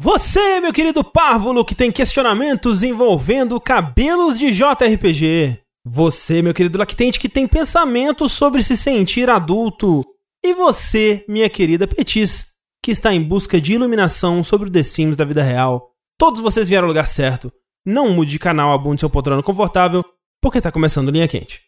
Você, meu querido párvulo, que tem questionamentos envolvendo cabelos de JRPG. Você, meu querido lactente, que tem pensamentos sobre se sentir adulto. E você, minha querida Petis, que está em busca de iluminação sobre o The Sims da vida real. Todos vocês vieram ao lugar certo. Não mude de canal, abunde seu poltrona confortável, porque está começando Linha Quente.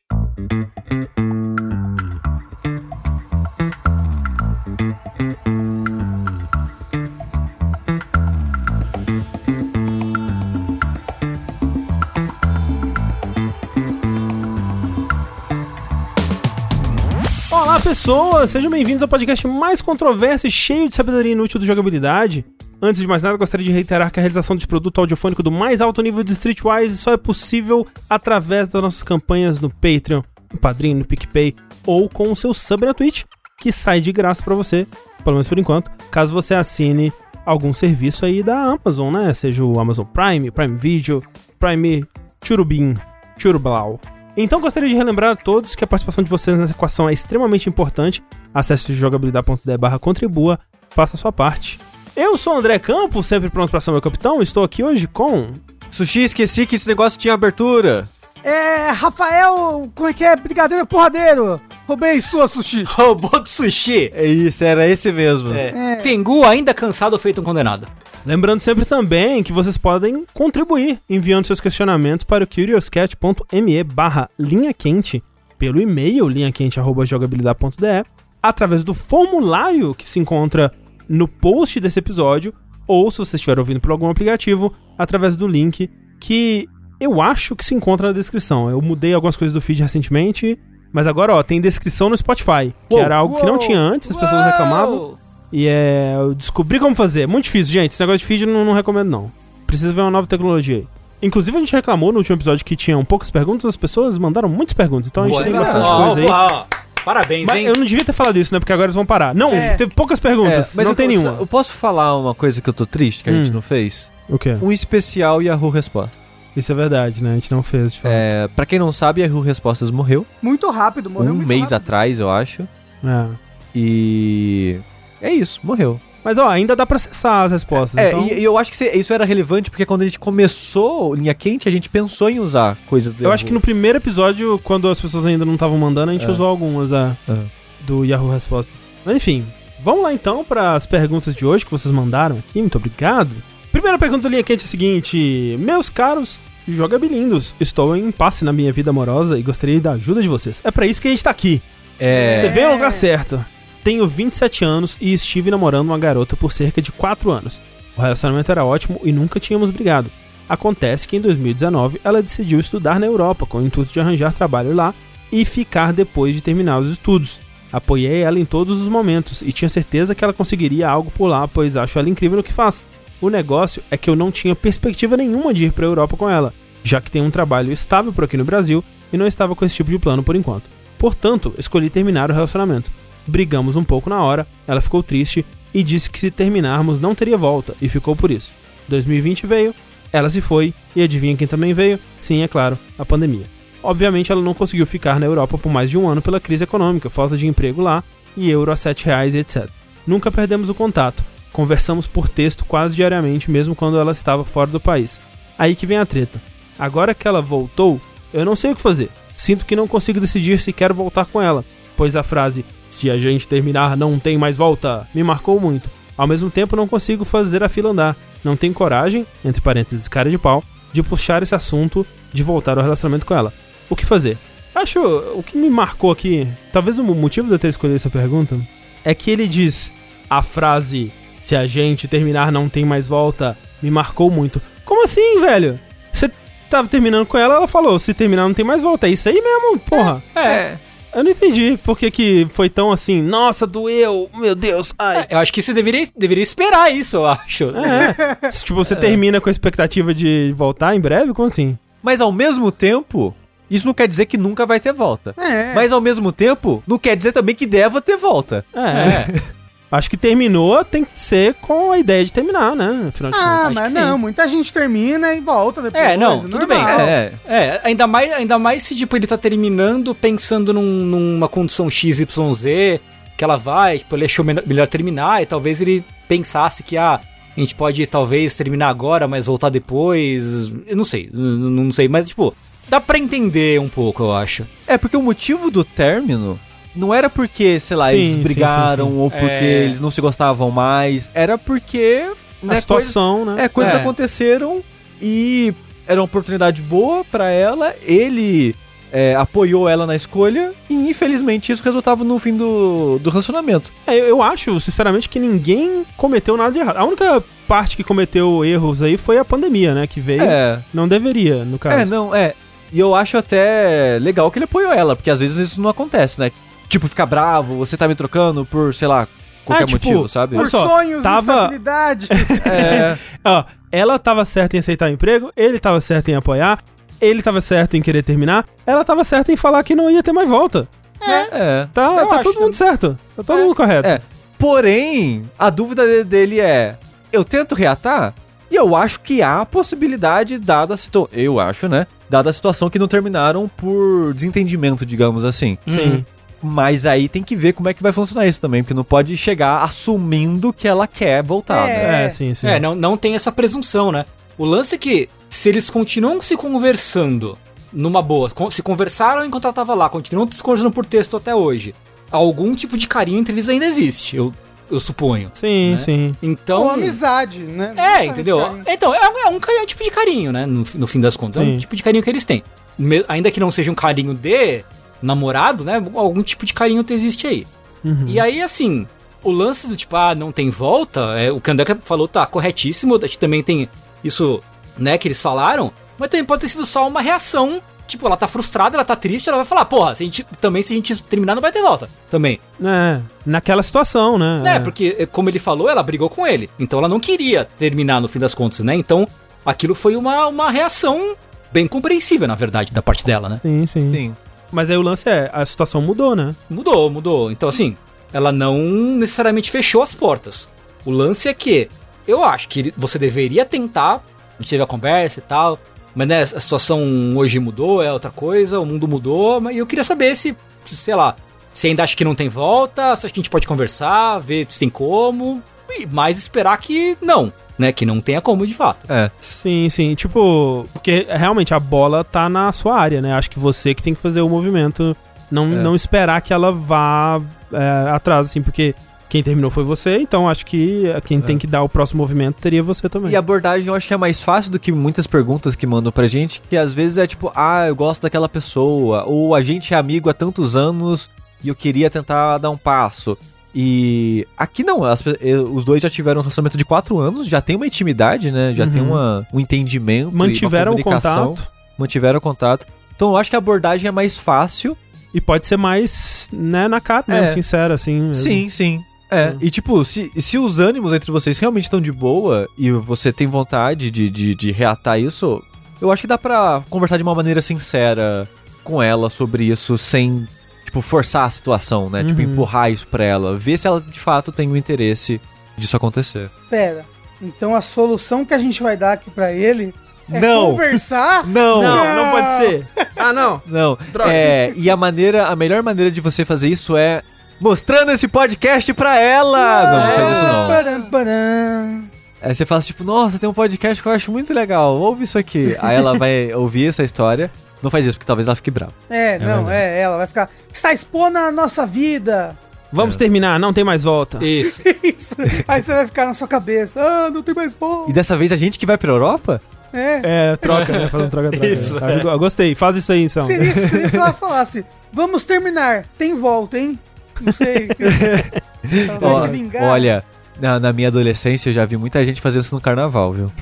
Pessoas! Sejam bem-vindos ao podcast mais controverso e cheio de sabedoria inútil do jogabilidade. Antes de mais nada, gostaria de reiterar que a realização deste produto audiofônico do mais alto nível de Streetwise só é possível através das nossas campanhas no Patreon, no Padrim, no PicPay ou com o seu sub na Twitch, que sai de graça para você, pelo menos por enquanto, caso você assine algum serviço aí da Amazon, né? Seja o Amazon Prime, Prime Video, Prime Churubim, Churublau. Então gostaria de relembrar a todos que a participação de vocês nessa equação é extremamente importante. Acesse jogabilidade.de barra contribua, faça a sua parte. Eu sou o André Campos, sempre pronto para ser meu capitão, estou aqui hoje com... Sushi, esqueci que esse negócio tinha abertura. É, Rafael, como é que é? Brigadeiro porradeiro. Roubei sua sushi. Robô do sushi. É isso, era esse mesmo. É. Tengu ainda cansado feito um condenado. Lembrando sempre também que vocês podem contribuir enviando seus questionamentos para o curioscat.me barra linha quente pelo e-mail linhaquente.jogabilidade.de através do formulário que se encontra no post desse episódio ou se você estiver ouvindo por algum aplicativo, através do link que eu acho que se encontra na descrição. Eu mudei algumas coisas do feed recentemente, mas agora ó, tem descrição no Spotify, que Uou, era algo que não tinha antes, as pessoas reclamavam. E é. Eu descobri como fazer. Muito difícil, gente. Esse negócio de feed eu não, não recomendo, não. Precisa ver uma nova tecnologia aí. Inclusive, a gente reclamou no último episódio que tinham poucas perguntas, as pessoas mandaram muitas perguntas. Então a gente Boa, tem bastante Ó, coisa aí. ó, Parabéns, Mas hein? eu não devia ter falado isso, né? Porque agora eles vão parar. Não, É. teve poucas perguntas. não eu, tem nenhuma. Eu posso falar uma coisa que eu tô triste que a Hum. gente não fez? O quê? Um especial Yahoo Resposta. Isso é verdade, né? A gente não fez, de fato. É, pra quem não sabe, Yahoo Respostas morreu. Muito rápido, morreu um muito mês rápido. atrás, eu acho. É. E. É isso, morreu. Mas, ó, ainda dá pra acessar as respostas. É, então... e, e eu acho que isso era relevante porque quando a gente começou linha quente, a gente pensou em usar coisa do Eu acho que no primeiro episódio, quando as pessoas ainda não estavam mandando, a gente É. usou algumas é, É. do Yahoo Respostas. Mas enfim, vamos lá então para as perguntas de hoje que vocês mandaram aqui. Muito obrigado. Primeira pergunta da linha quente é a seguinte: Meus caros jogabilindos, estou em impasse na minha vida amorosa e gostaria da ajuda de vocês. É pra isso que a gente tá aqui. É. Você veio ao lugar certo. Tenho 27 anos e estive namorando uma garota por cerca de 4 anos. O relacionamento era ótimo e nunca tínhamos brigado. Acontece que em 2019 ela decidiu estudar na Europa com o intuito de arranjar trabalho lá e ficar depois de terminar os estudos. Apoiei ela em todos os momentos e tinha certeza que ela conseguiria algo por lá, pois acho ela incrível no que faz. O negócio é que eu não tinha perspectiva nenhuma de ir para a Europa com ela, já que tenho um trabalho estável por aqui no Brasil e não estava com esse tipo de plano por enquanto. Portanto, escolhi terminar o relacionamento. Brigamos um pouco na hora, ela ficou triste e disse que se terminarmos não teria volta, e ficou por isso. 2020 veio, ela se foi, e adivinha quem também veio? Sim, é claro, a pandemia. Obviamente ela não conseguiu ficar na Europa por mais de um ano pela crise econômica, falta de emprego lá, e euro a 7 reais e etc. Nunca perdemos o contato, conversamos por texto quase diariamente, mesmo quando ela estava fora do país. Aí que vem a treta. Agora que ela voltou, eu não sei o que fazer. Sinto que não consigo decidir se quero voltar com ela, pois a frase se a gente terminar não tem mais volta me marcou muito. Ao mesmo tempo não consigo fazer a fila andar. Não tenho coragem, entre parênteses cara de pau, de puxar esse assunto de voltar ao relacionamento com ela. O que fazer? Acho o que me marcou aqui, talvez o motivo de eu ter escolhido essa pergunta, é que ele diz a frase se a gente terminar não tem mais volta me marcou muito. Como assim, velho? Você tava terminando com ela, ela falou, se terminar não tem mais volta. É isso aí mesmo, porra. É. Eu não entendi por que, que foi tão assim, nossa, doeu, meu Deus, ai. Eu acho que você deveria, deveria esperar isso, eu acho. É. Se, tipo, você termina com a expectativa de voltar em breve, como assim? Mas ao mesmo tempo, isso não quer dizer que nunca vai ter volta. É. Mas ao mesmo tempo, não quer dizer também que deva ter volta. É. Acho que terminou, tem que ser com a ideia de terminar, né? Afinal de Ah, contas. mas não, sim. muita gente termina e volta depois. É, não, tudo bem. normal. É. É, ainda mais, ainda mais se tipo, ele tá terminando pensando num- numa condição XYZ, que ela vai, tipo, ele achou melhor terminar, e talvez ele pensasse que, ah, A gente pode talvez terminar agora, mas voltar depois. Eu não sei, não sei, mas tipo, dá pra entender um pouco, eu acho. É, porque o motivo do término não era porque, sei lá, Sim, eles brigaram sim, sim. ou porque É. eles não se gostavam mais. Era porque. A né, situação, coisas, né? é, coisas É. aconteceram e era uma oportunidade boa pra ela. Ele é, apoiou ela na escolha e, infelizmente, isso resultava no fim do, do relacionamento. É, eu, eu acho, sinceramente, que ninguém cometeu nada de errado. A única parte que cometeu erros aí foi a pandemia, né? Que veio. É, Não deveria, no caso. é, não, é. E eu acho até legal que ele apoiou ela, porque às vezes isso não acontece, né? Tipo, ficar bravo, você tá me trocando por, sei lá, qualquer É, tipo, motivo, sabe? Por só, sonhos, tava- estabilidade. É, Ó, ela tava certa em aceitar o emprego, ele tava certo em apoiar, ele tava certo em querer terminar, ela tava certa em falar que não ia ter mais volta. é. Tá, Eu tá acho todo mundo certo. Tá todo mundo correto. É. Porém, a dúvida de- dele é: eu tento reatar? E eu acho que há a possibilidade, dada a situação. Eu acho, né? Dada a situação que não terminaram por desentendimento, digamos assim. Sim. Mas aí tem que ver como é que vai funcionar isso também, porque não pode chegar assumindo que ela quer voltar, É. né? É, sim, sim. É, não, não tem essa presunção, né? O lance é que, se eles continuam se conversando numa boa, se conversaram enquanto ela tava lá, continuam se conversando por texto até hoje, algum tipo de carinho entre eles ainda existe, eu, eu suponho. Sim, né? sim. Então. Ou amizade, né? Não É, entendeu? carinho. Então, é, um- é um, é um tipo de carinho, né? No, no fim das contas. É Sim. um tipo de carinho que eles têm. Me- ainda que não seja um carinho de namorado, né? Algum tipo de carinho existe aí. Uhum. E aí, assim, o lance do tipo, ah, não tem volta, é, o Kandeca falou tá corretíssimo, a gente também tem isso, né, que eles falaram, mas também pode ter sido só uma reação. Tipo, ela tá frustrada, ela tá triste, ela vai falar, porra, se a gente, também se a gente terminar não vai ter volta. Também. É, naquela situação, né? É, porque, eh, como ele falou, ela brigou com ele. Então ela não queria terminar no fim das contas, né? Então aquilo foi uma, uma reação bem compreensível, na verdade, da parte dela, né? Sim, sim, Sim. Mas aí o lance é, a situação mudou, né? Mudou, mudou. Então, assim, ela não necessariamente fechou as portas. O lance é que eu acho que você deveria tentar. A gente teve a conversa e tal. Mas né, a situação hoje mudou, é outra coisa, o mundo mudou. Mas eu queria saber se, se, sei lá, se ainda acha que não tem volta, se a gente pode conversar, ver se tem como. E mais esperar que não, né? Que não tenha como de fato. É. Sim, sim. Tipo, porque realmente a bola tá na sua área, né? Acho que você que tem que fazer o movimento. Não, É. não esperar que ela vá é, atrás, assim, porque quem terminou foi você, então acho que quem tem que dar o próximo movimento teria você também. E a abordagem eu acho que é mais fácil do que muitas perguntas que mandam pra gente, que às vezes é tipo, ah, eu gosto daquela pessoa, ou a gente é amigo há tantos anos e eu queria tentar dar um passo. E aqui não, as eh, os dois já tiveram um relacionamento de quatro anos, já tem uma intimidade, né? Já Uhum. tem uma, um entendimento. Mantiveram o contato Mantiveram o contato. Então eu acho que a abordagem é mais fácil. e pode ser mais, né, na cara mesmo, É. sincera, assim. mesmo. Sim, sim. É, Hum. e tipo, se, se os ânimos entre vocês realmente estão de boa e você tem vontade de, de, de reatar isso, eu acho que dá pra conversar de uma maneira sincera com ela sobre isso sem, tipo, forçar a situação, né? Tipo, Uhum. empurrar isso pra ela. Ver se ela de fato tem o interesse disso acontecer. Pera. Então a solução que a gente vai dar aqui pra ele é Não. conversar. Não! Não, não, Não. pode ser. Ah, não. Não. Droga. É, e a maneira, a melhor maneira de você fazer isso é mostrando esse podcast pra ela. Não, não faz isso não. Param, param. Aí você fala tipo, nossa, tem um podcast que eu acho muito legal, ouve isso aqui. Aí ela vai ouvir essa história. Não faz isso, porque talvez ela fique brava. É, não, verdade. é, ela vai ficar. Está expondo a nossa vida. Vamos terminar, não tem mais volta. Isso. Isso. Aí você vai ficar na sua cabeça. Ah, não tem mais E fome. dessa vez a gente que vai pra Europa? É. É, troca, né? Faz um troca-troca. Isso, é. eu Gostei, faz isso aí, então. Seria seria se ela falasse: Vamos terminar. Tem volta, hein? Não sei. Ó, olha, na, na minha adolescência eu já vi muita gente fazendo isso no carnaval, viu?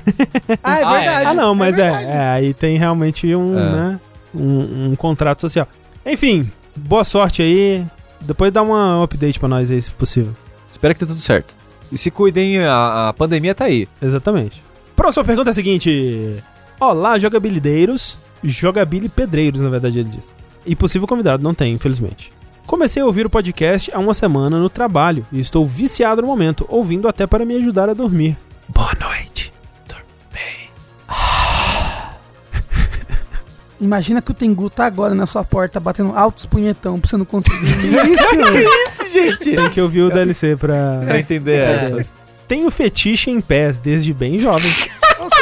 Ah, é Ah, é. verdade. Ah, não, mas é, verdade. é, aí tem realmente um, É. né, um, um contrato social. Enfim, boa sorte aí. Depois dá uma um update pra nós aí, se possível. Espero que dê tudo certo. E se cuidem, a, a pandemia tá aí. Exatamente. Próxima pergunta é a seguinte: Olá, jogabilideiros. Jogabili pedreiros, na verdade, ele diz. E possível convidado, não tem, infelizmente. Comecei a ouvir o podcast há uma semana no trabalho e estou viciado no momento, ouvindo até para me ajudar a dormir. Boa noite. Imagina que o Tengu tá agora na sua porta batendo altos punhetão pra você não conseguir. Isso! Isso, gente! Tem que ouvir o DLC pra. pra entender essa. Tenho fetiche em pés desde bem jovem.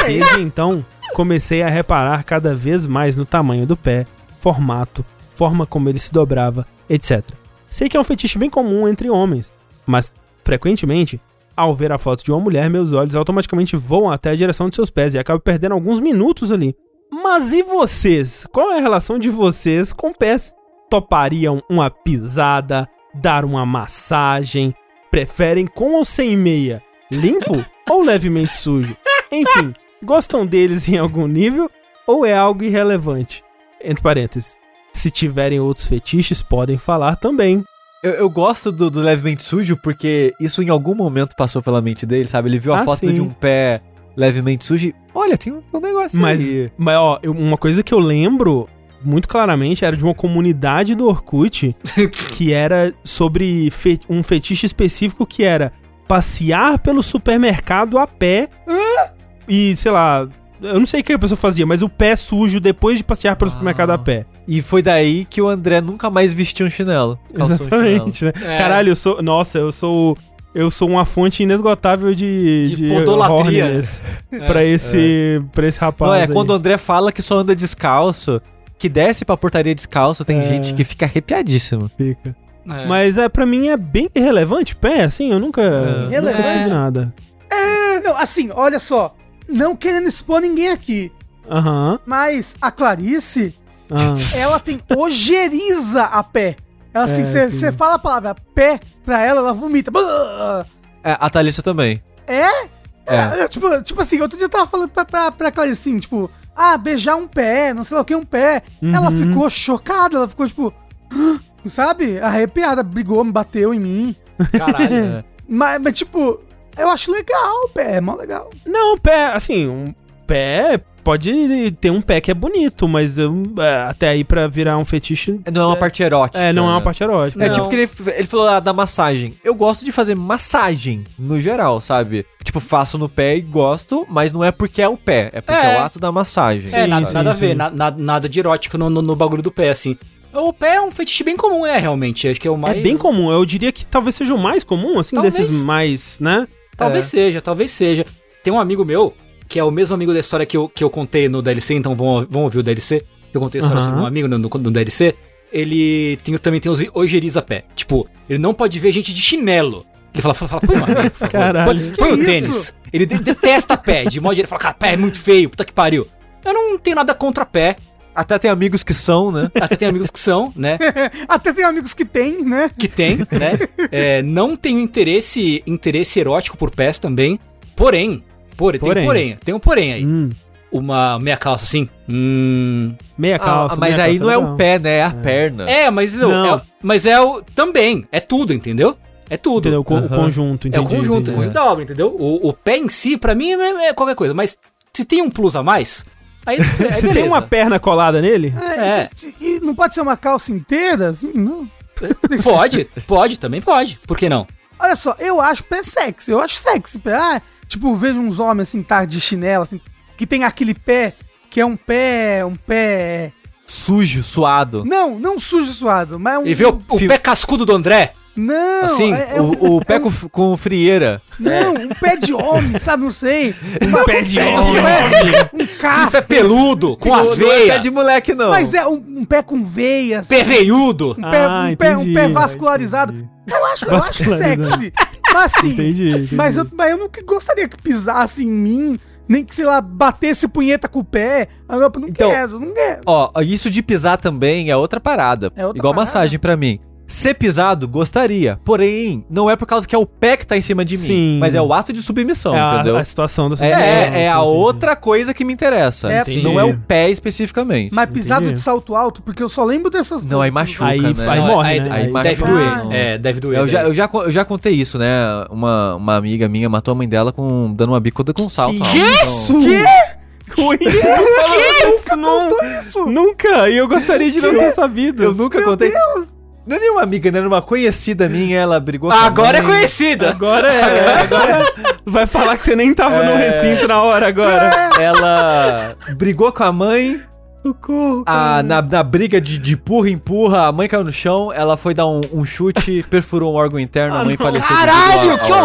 Desde então, comecei a reparar cada vez mais no tamanho do pé, formato, forma como ele se dobrava, etc. Sei que é um fetiche bem comum entre homens, mas frequentemente, ao ver a foto de uma mulher, meus olhos automaticamente voam até a direção de seus pés e acabo perdendo alguns minutos ali. Mas e vocês? Qual é a relação de vocês com pés? Topariam uma pisada, dar uma massagem? Preferem com ou sem meia? Limpo ou levemente sujo? Enfim, gostam deles em algum nível ou é algo irrelevante? Entre parênteses, se tiverem outros fetiches, podem falar também. Eu, eu gosto do, do levemente sujo porque isso em algum momento passou pela mente dele, sabe? Ele viu a Ah, foto sim. de um pé levemente sujo e, olha, tem um, um negócio Mas, aí. mas ó, eu- uma coisa que eu lembro muito claramente era de uma comunidade do Orkut que era sobre fe- um fetiche específico que era passear pelo supermercado a pé e, sei lá, eu não sei o que a pessoa fazia, mas o pé sujo depois de passear pelo Ah. supermercado a pé. E foi daí que o André nunca mais vestiu um chinelo. Calçou um chinelo. Exatamente, né? É. Caralho, eu sou. Nossa, eu sou. Eu sou uma fonte inesgotável de. De podolatria. horniness pra, esse, pra esse rapaz. Não, é aí. quando o André fala que só anda descalço, que desce pra portaria descalço, tem É. gente que fica arrepiadíssimo. fica. É. Mas é, pra mim é bem irrelevante pé, assim, eu nunca. Irrelevante? nunca tive nada. Não, assim, olha só. Não querendo expor ninguém aqui, Aham. mas a Clarice, ah. ela tem ojeriza a pé. Ela, assim, É, você fala a palavra pé pra ela, ela vomita. É, a Thalissa também. É? É. É, tipo, tipo assim, outro dia eu tava falando pra, pra, pra Clarice assim, tipo, ah, beijar um pé, não sei lá o que, um pé. Ela Uhum. ficou chocada, ela ficou, tipo, sabe? Arrepiada, brigou, me bateu em mim. Caralho. Mas, mas, tipo, eu acho legal o pé, é mó legal. Não, pé, assim, um pé. Pode ter um pé que é bonito, mas eu, é, até aí pra virar um fetiche. Não é uma parte erótica. É, não é uma parte erótica. É Não. tipo que ele, ele falou lá da massagem. Eu gosto de fazer massagem, no geral, sabe? Tipo, faço no pé e gosto, mas não é porque é o pé, é porque é, É. o ato da massagem. É, Sim, nada, sim, nada a ver, sim. na- na- nada de erótico no, no, no bagulho do pé, assim. O pé é um fetiche bem comum, é, realmente. Acho que é o mais. É bem comum, eu diria que talvez seja o mais comum, assim, Talvez. desses mais, né? Talvez É. seja, talvez seja. Tem um amigo meu, que é o mesmo amigo da história que eu, que eu contei no DLC, então vão, vão ouvir o DLC. Eu contei a história Aham. sobre um amigo no, no, no DLC. Ele tem, também tem os ojeriza pé. Tipo, ele não pode ver gente de chinelo. Ele fala, fala, fala põe uma meia, por favor. Caralho. Põe, põe o isso? tênis. Ele de- detesta pé, de modo. Ele fala, cara, pé é muito feio, puta que pariu. Eu não tenho nada contra pé. Até tem amigos que são, né? Até tem amigos que são, né? Até tem amigos que tem, né? que tem, né? É, não tenho interesse, interesse erótico por pés também. Porém, porém, tem Porém. um porém, tem um porém aí. Hum, Uma meia calça assim. Hum. meia calça. Ah, mas meia aí calça não é o pé, né? É a perna. É, mas não, Não. é- mas é o também, é tudo, entendeu? É tudo. Entendeu? O, o Aham. conjunto, É entendi. o conjunto, o entendi. conjunto da obra, entendeu? O, o pé em si, pra mim, é, é qualquer coisa. Mas se tem um plus a mais, aí, aí Se beleza. tem uma perna colada nele, É. isso- E não pode ser uma calça inteira, assim, não. Pode, pode, também pode. Por que não? Olha só, eu acho pé sexy, eu acho sexy. Pé. Ah, tipo, vejo uns homens assim, tá de chinelo, assim, que tem aquele pé que é um pé, um pé... Sujo, suado. Não, não sujo suado, mas é um... E vê o, o pé cascudo do André? Não, assim, é, é um, O, o pé com, com frieira. não, um pé de homem, sabe, não sei. um pé de homem. Um Um pé casco. peludo, com as Não é pé veias. de moleque, não. Mas é um, um pé com veias. Pé veiudo. Um pé, Ah, um, pé, um pé vascularizado. Entendi. Eu acho, eu acho Vascularizado. sexy. Mas assim, Entendi, entendi. Mas, eu, mas eu nunca gostaria que pisasse em mim, nem que, sei lá, batesse punheta com o pé. Eu não Então- quero, não quero. Ó, isso de pisar também é outra parada. É outra Igual parada. massagem pra mim. Ser pisado, gostaria. Porém, não é por causa que é o pé que tá em cima de mim. Sim. Mas é o ato de submissão, é a, entendeu? a situação da É, é, é a sim, sim, sim. outra coisa que me interessa. É, não é o pé especificamente. Mas pisado entendi. de salto alto, porque eu só lembro dessas Não, aí machuca, Aí- né? aí Não, morre, aí, né? aí Aí deve machuca. doer. Ah. É, deve doer. Eu já, eu, já, eu já contei isso, né? Uma, uma amiga minha matou a mãe dela com, dando uma bicuda com salto. Que alto. Então, Quê? Ui, isso não, Isso! Nunca! E eu gostaria de não ter sabido. eu nunca contei. Não é nenhuma amiga, né? Era uma conhecida minha, ela brigou com a Agora é mãe. conhecida. Agora é, agora vai falar que você nem tava no É. recinto na hora agora. Ela brigou com a mãe Socorro, A, na, na briga de, de empurra, empurra, a mãe caiu no chão, ela foi dar um, um chute, perfurou um órgão interno, a mãe faleceu. devido Caralho, ao- que ao-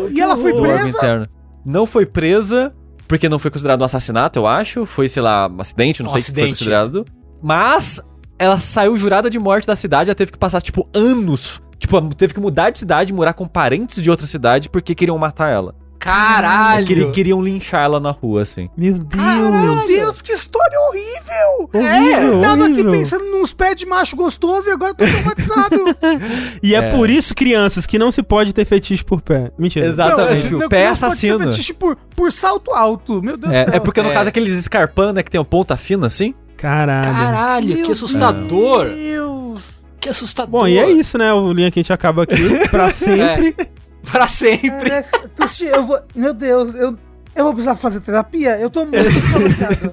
horror! E ela foi do órgão presa? interno. Não foi presa, porque não foi considerado um assassinato, eu acho. Foi, sei lá, um acidente, não Um sei se foi acidente. considerado. Mas ela saiu jurada de morte da cidade, ela teve que passar, tipo, anos. Tipo, teve que mudar de cidade, morar com parentes de outra cidade, porque queriam matar ela. Caralho! Queri- queriam linchar ela na rua, assim. Meu Deus. Meu Deus, que história horrível! Horrível, eu tava aqui horrível. pensando nos pés de macho gostoso e agora tô traumatizado. E é, É. por isso, crianças, que não se pode ter fetiche por pé. Mentira. Exatamente. esse- o não, pé não pode ter assassino. fetiche por, por salto alto. Meu Deus É, do céu. é porque no É. caso aqueles escarpando, né, que tem a ponta fina, assim. Caralho. Caralho, Meu que assustador! Deus. Que assustador! Bom, e é isso, né? O linha quente acaba aqui pra sempre. Pra sempre! Parece- Tuxi, eu vou. Meu Deus, eu, eu vou precisar fazer terapia? Eu tô muito traumatizado.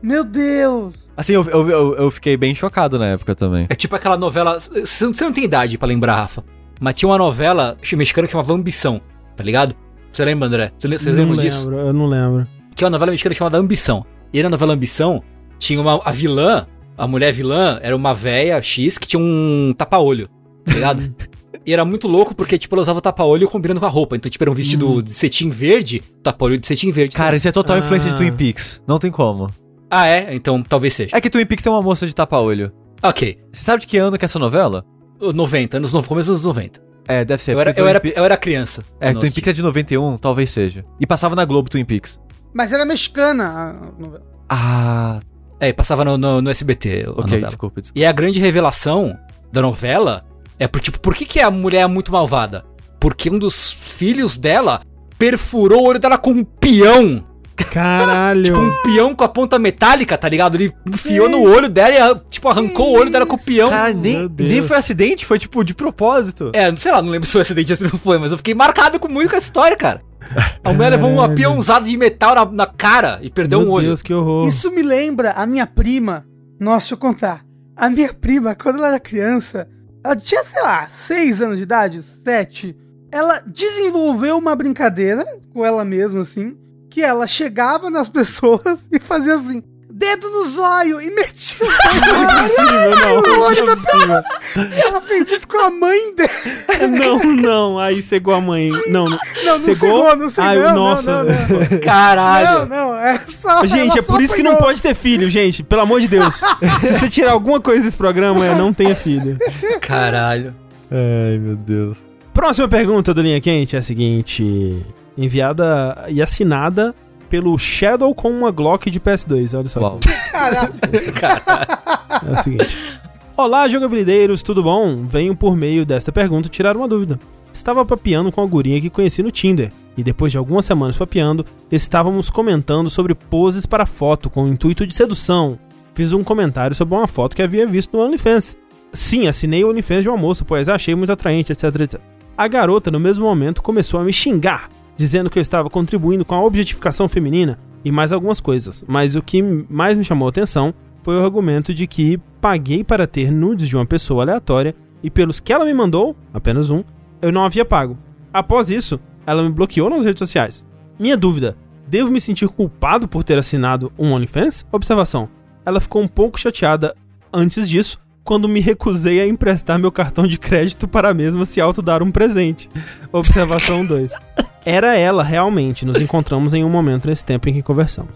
Meu Deus. Assim, eu, eu, eu, eu fiquei bem chocado na época também. É tipo aquela novela. Você não, você não tem idade pra lembrar, Rafa. Mas tinha uma novela mexicana que chamava Ambição, tá ligado? Você lembra, André? Você Vocês não lembram disso? lembro, eu não lembro. Tinha uma novela mexicana chamada Ambição. E na novela Ambição, tinha uma. A vilã, a mulher vilã, era uma véia X que tinha um tapa-olho, tá ligado? e era muito louco porque, tipo, ela usava tapa-olho combinando com a roupa. Então, tipo, era um vestido de cetim verde, tapa-olho de cetim verde. Cara, isso é total Ah. influência de Twin Peaks. Não tem como. Ah, é? Então talvez seja. É que Twin Peaks tem uma moça de tapa-olho. Ok. Você sabe de que ano que é essa novela? 90, anos, no- começo dos anos 90. É, deve ser. Eu era, eu, era, eu era criança. É, Twin assisti. Peaks é de 91, talvez seja. E passava na Globo Twin Peaks. Mas era mexicana a novela. Ah, É, e passava no, no, no SBT a ok, novela. desculpa, desculpa. E a grande revelação da novela é por tipo, por que, que a mulher é muito malvada? Porque um dos filhos dela perfurou o olho dela com um peão. Caralho. Tipo, um peão com a ponta metálica, tá ligado? Ele enfiou no olho dela e, tipo, arrancou o olho dela com o peão. Cara, nem, nem foi acidente, foi tipo de propósito. É, sei lá, não lembro se foi acidente ou se não foi, mas eu fiquei marcado com muito com essa história, cara. A mulher levou uma Caralho. peãozada de metal na, na cara e perdeu Meu um olho. Deus, que horror. Isso me lembra a minha prima. Nossa, deixa eu contar. A minha prima, quando ela era criança, ela tinha, sei lá, seis anos de idade, sete. Ela desenvolveu uma brincadeira com ela mesma, assim, que ela chegava nas pessoas e fazia assim, dedo no zóio, e metia o possível, não. Não é possível. Ela fez isso com a mãe dela. Não, não. Aí cegou a mãe. Não, não. Não, não Cegou? cegou, não cegou. Ai, não, nossa. não, não. Caralho. Não, não, é só. Gente, é só por isso que não pode ter filho, gente. Pelo amor de Deus. Se você tirar alguma coisa desse programa, é não tenha filho. Caralho. Ai, meu Deus. Próxima pergunta do Linha Quente é a seguinte: enviada e assinada pelo Shadow com uma Glock de PS2. Olha só. Uau. Caralho. É o seguinte. Olá, jogabilideiros, tudo bom? Venho por meio desta pergunta tirar uma dúvida. Estava papeando com a gurinha que conheci no Tinder, e depois de algumas semanas papeando, estávamos comentando sobre poses para foto com o intuito de sedução. Fiz um comentário sobre uma foto que havia visto no OnlyFans. Sim, assinei o OnlyFans de uma moça, pois achei muito atraente, etc, etc. A garota, no mesmo momento, começou a me xingar, dizendo que eu estava contribuindo com a objetificação feminina e mais algumas coisas. Mas o que mais me chamou a atenção foi o argumento de que paguei para ter nudes de uma pessoa aleatória e pelos que ela me mandou, apenas um, eu não havia pago. Após isso, ela me bloqueou nas redes sociais. Minha dúvida: devo me sentir culpado por ter assinado um OnlyFans? Observação: ela ficou um pouco chateada antes disso, quando me recusei a emprestar meu cartão de crédito para a mesma se autodar um presente. Observação 2. Era ela realmente, nos encontramos em um momento nesse tempo em que conversamos.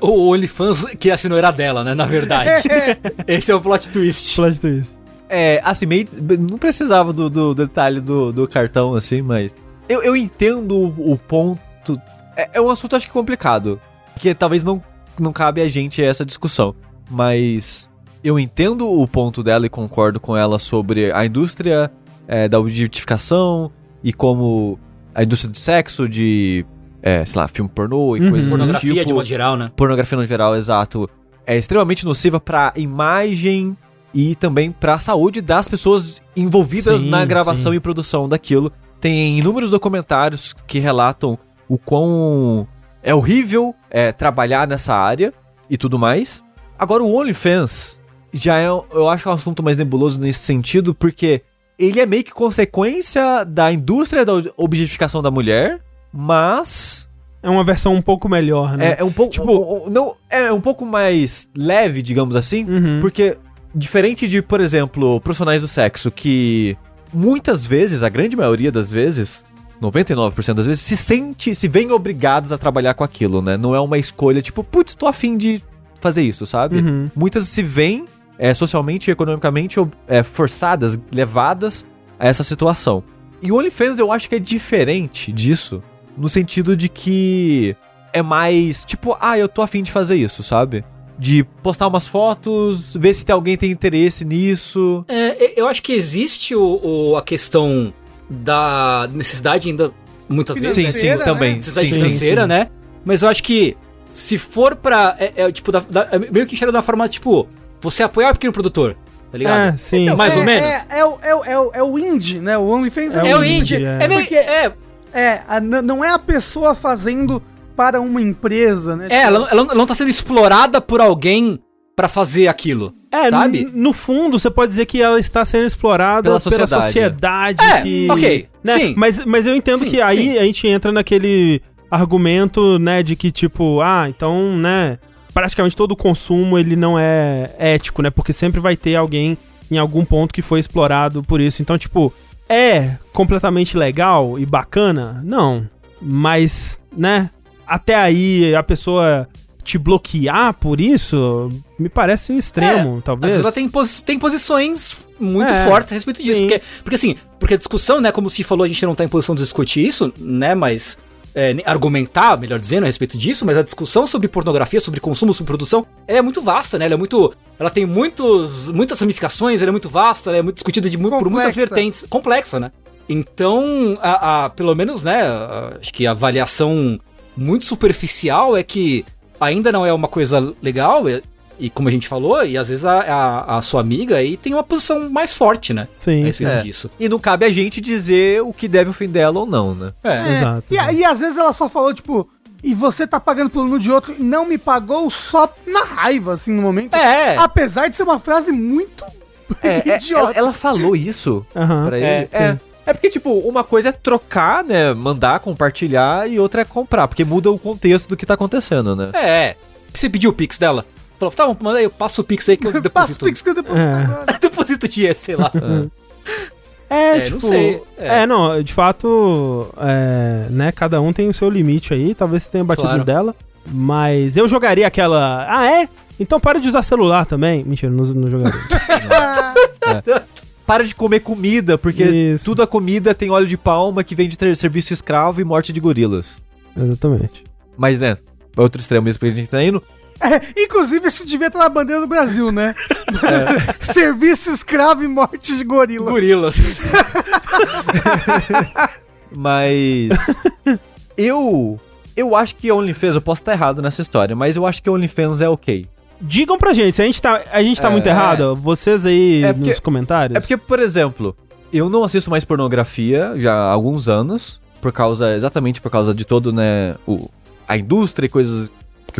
O OnlyFans que assinou era dela, né? Na verdade. Esse é o plot twist. Plot twist. É, assim, meio. Não precisava do, do detalhe do, do cartão, assim, mas. Eu, eu entendo o, o ponto. É, é um assunto, acho que complicado. Porque talvez não, não cabe a gente essa discussão. Mas. Eu entendo o ponto dela e concordo com ela sobre a indústria é, da objetificação e como a indústria de sexo, de. É, sei lá, filme pornô e Uhum. coisas do Pornografia tipo de modo geral, né? pornografia no geral, exato, é extremamente nociva pra imagem e também pra saúde das pessoas envolvidas Sim, na gravação sim. e produção daquilo. Tem inúmeros documentários que relatam o quão é horrível é, trabalhar nessa área e tudo mais. Agora, o OnlyFans já é, eu acho, um assunto mais nebuloso nesse sentido, porque ele é meio que consequência da indústria da objetificação da mulher, mas É uma versão um pouco melhor, né? É, é um pouco. Tipo- o- o- não, é um pouco mais leve, digamos assim. Uhum. Porque, diferente de, por exemplo, profissionais do sexo, que muitas vezes, a grande maioria das vezes, 99% das vezes, se sente, se veem obrigados a trabalhar com aquilo, né? Não é uma escolha tipo, putz, tô afim de fazer isso, sabe? Uhum. Muitas se veem é, socialmente e economicamente é, forçadas, levadas a essa situação. E o OnlyFans eu acho que é diferente disso, no sentido de que é mais tipo, ah, eu tô afim de fazer isso, sabe? De postar umas fotos, ver se tem alguém tem interesse nisso. É, eu acho que existe o, o- a questão da necessidade ainda, muitas vezes, Sim, né, sim, Financeira, também. né? necessidade Sim, sim, financeira, sim. né? Mas eu acho que se for pra. É, é, tipo, da, da- é meio que enxerga da forma, tipo, você apoiar o pequeno produtor, tá ligado? É, sim. Mais é, ou menos? É, é, o- é, o- é, o- é o indie, né? O OnlyFans é, É o É o indie, indie. é. É, meio, Porque- é, É, a- não é a pessoa fazendo para uma empresa, né? é ela, ela, ela não tá sendo explorada por alguém pra fazer aquilo. É, sabe? no fundo, você pode dizer que ela está sendo explorada Pela pela sociedade. sociedade. É, que, ok, né? sim. Mas, mas eu entendo Sim, que aí sim. a gente entra naquele argumento, né, de que, tipo, ah, então, né, praticamente todo o consumo, ele não é ético, né? Porque sempre vai ter alguém em algum ponto que foi explorado por isso. Então, tipo, é completamente legal e bacana? Não. Mas, né, até aí a pessoa te bloquear por isso, me parece extremo, É, Às talvez. vezes ela tem, posi- tem posições muito É, fortes a respeito disso. sim. Porque, porque assim, porque a discussão, né, como se falou, a gente não tá em posição de discutir isso, né, mas é, argumentar, melhor dizendo, a respeito disso, mas a discussão sobre pornografia, sobre consumo, sobre produção, é muito vasta, né? Ela é muito. Ela tem muitos, muitas ramificações, ela é muito vasta, ela é muito discutida de, por muitas vertentes. Complexa, né? Então, a, a- pelo menos, né, a- acho que a avaliação muito superficial é que ainda não é uma coisa legal, e, como a gente falou, e às vezes a, a, a sua amiga aí tem uma posição mais forte, né? Sim, a respeito É. disso. E não cabe a gente dizer o que deve o fim dela ou não, né? É. É, Exato, E, e às vezes ela só falou, tipo, e você tá pagando pelo nu de outro e não me pagou só na raiva, assim, no momento. É. Apesar de ser uma frase muito É, é, idiota. ela, ela falou isso Aham. pra ele. É, É, é. porque, tipo, uma coisa é trocar, né? Mandar, compartilhar, e outra é comprar, porque muda o contexto do que tá acontecendo, né? É. Você pediu o Pix dela? Falou, tá bom, manda aí, eu passo o Pix aí que eu Passa o deposito. pix que eu deposito É. deposito dinheiro, sei lá. É, É, tipo, não sei, É. é. não, de fato, é, né, cada um tem o seu limite aí, talvez você tenha batido Claro. dela, mas eu jogaria aquela, ah é? Então para de usar celular também. Mentira, não, não jogaria. Para de comer comida, porque Isso. tudo a comida tem óleo de palma que vem de ter serviço escravo e morte de gorilas. Exatamente. Mas, né, é outro extremo isso que a gente tá indo. É, inclusive, isso devia estar na bandeira do Brasil, né? Serviço escravo e morte de gorila. Gorilas. Mas. eu. Eu acho que OnlyFans, eu posso estar errado nessa história, mas eu acho que OnlyFans é ok. Digam pra gente, se a gente tá, a gente tá É, muito errado, vocês aí É porque- nos comentários. É porque, por exemplo, eu não assisto mais pornografia já há alguns anos, por causa, exatamente por causa de todo, né, o, a indústria e coisas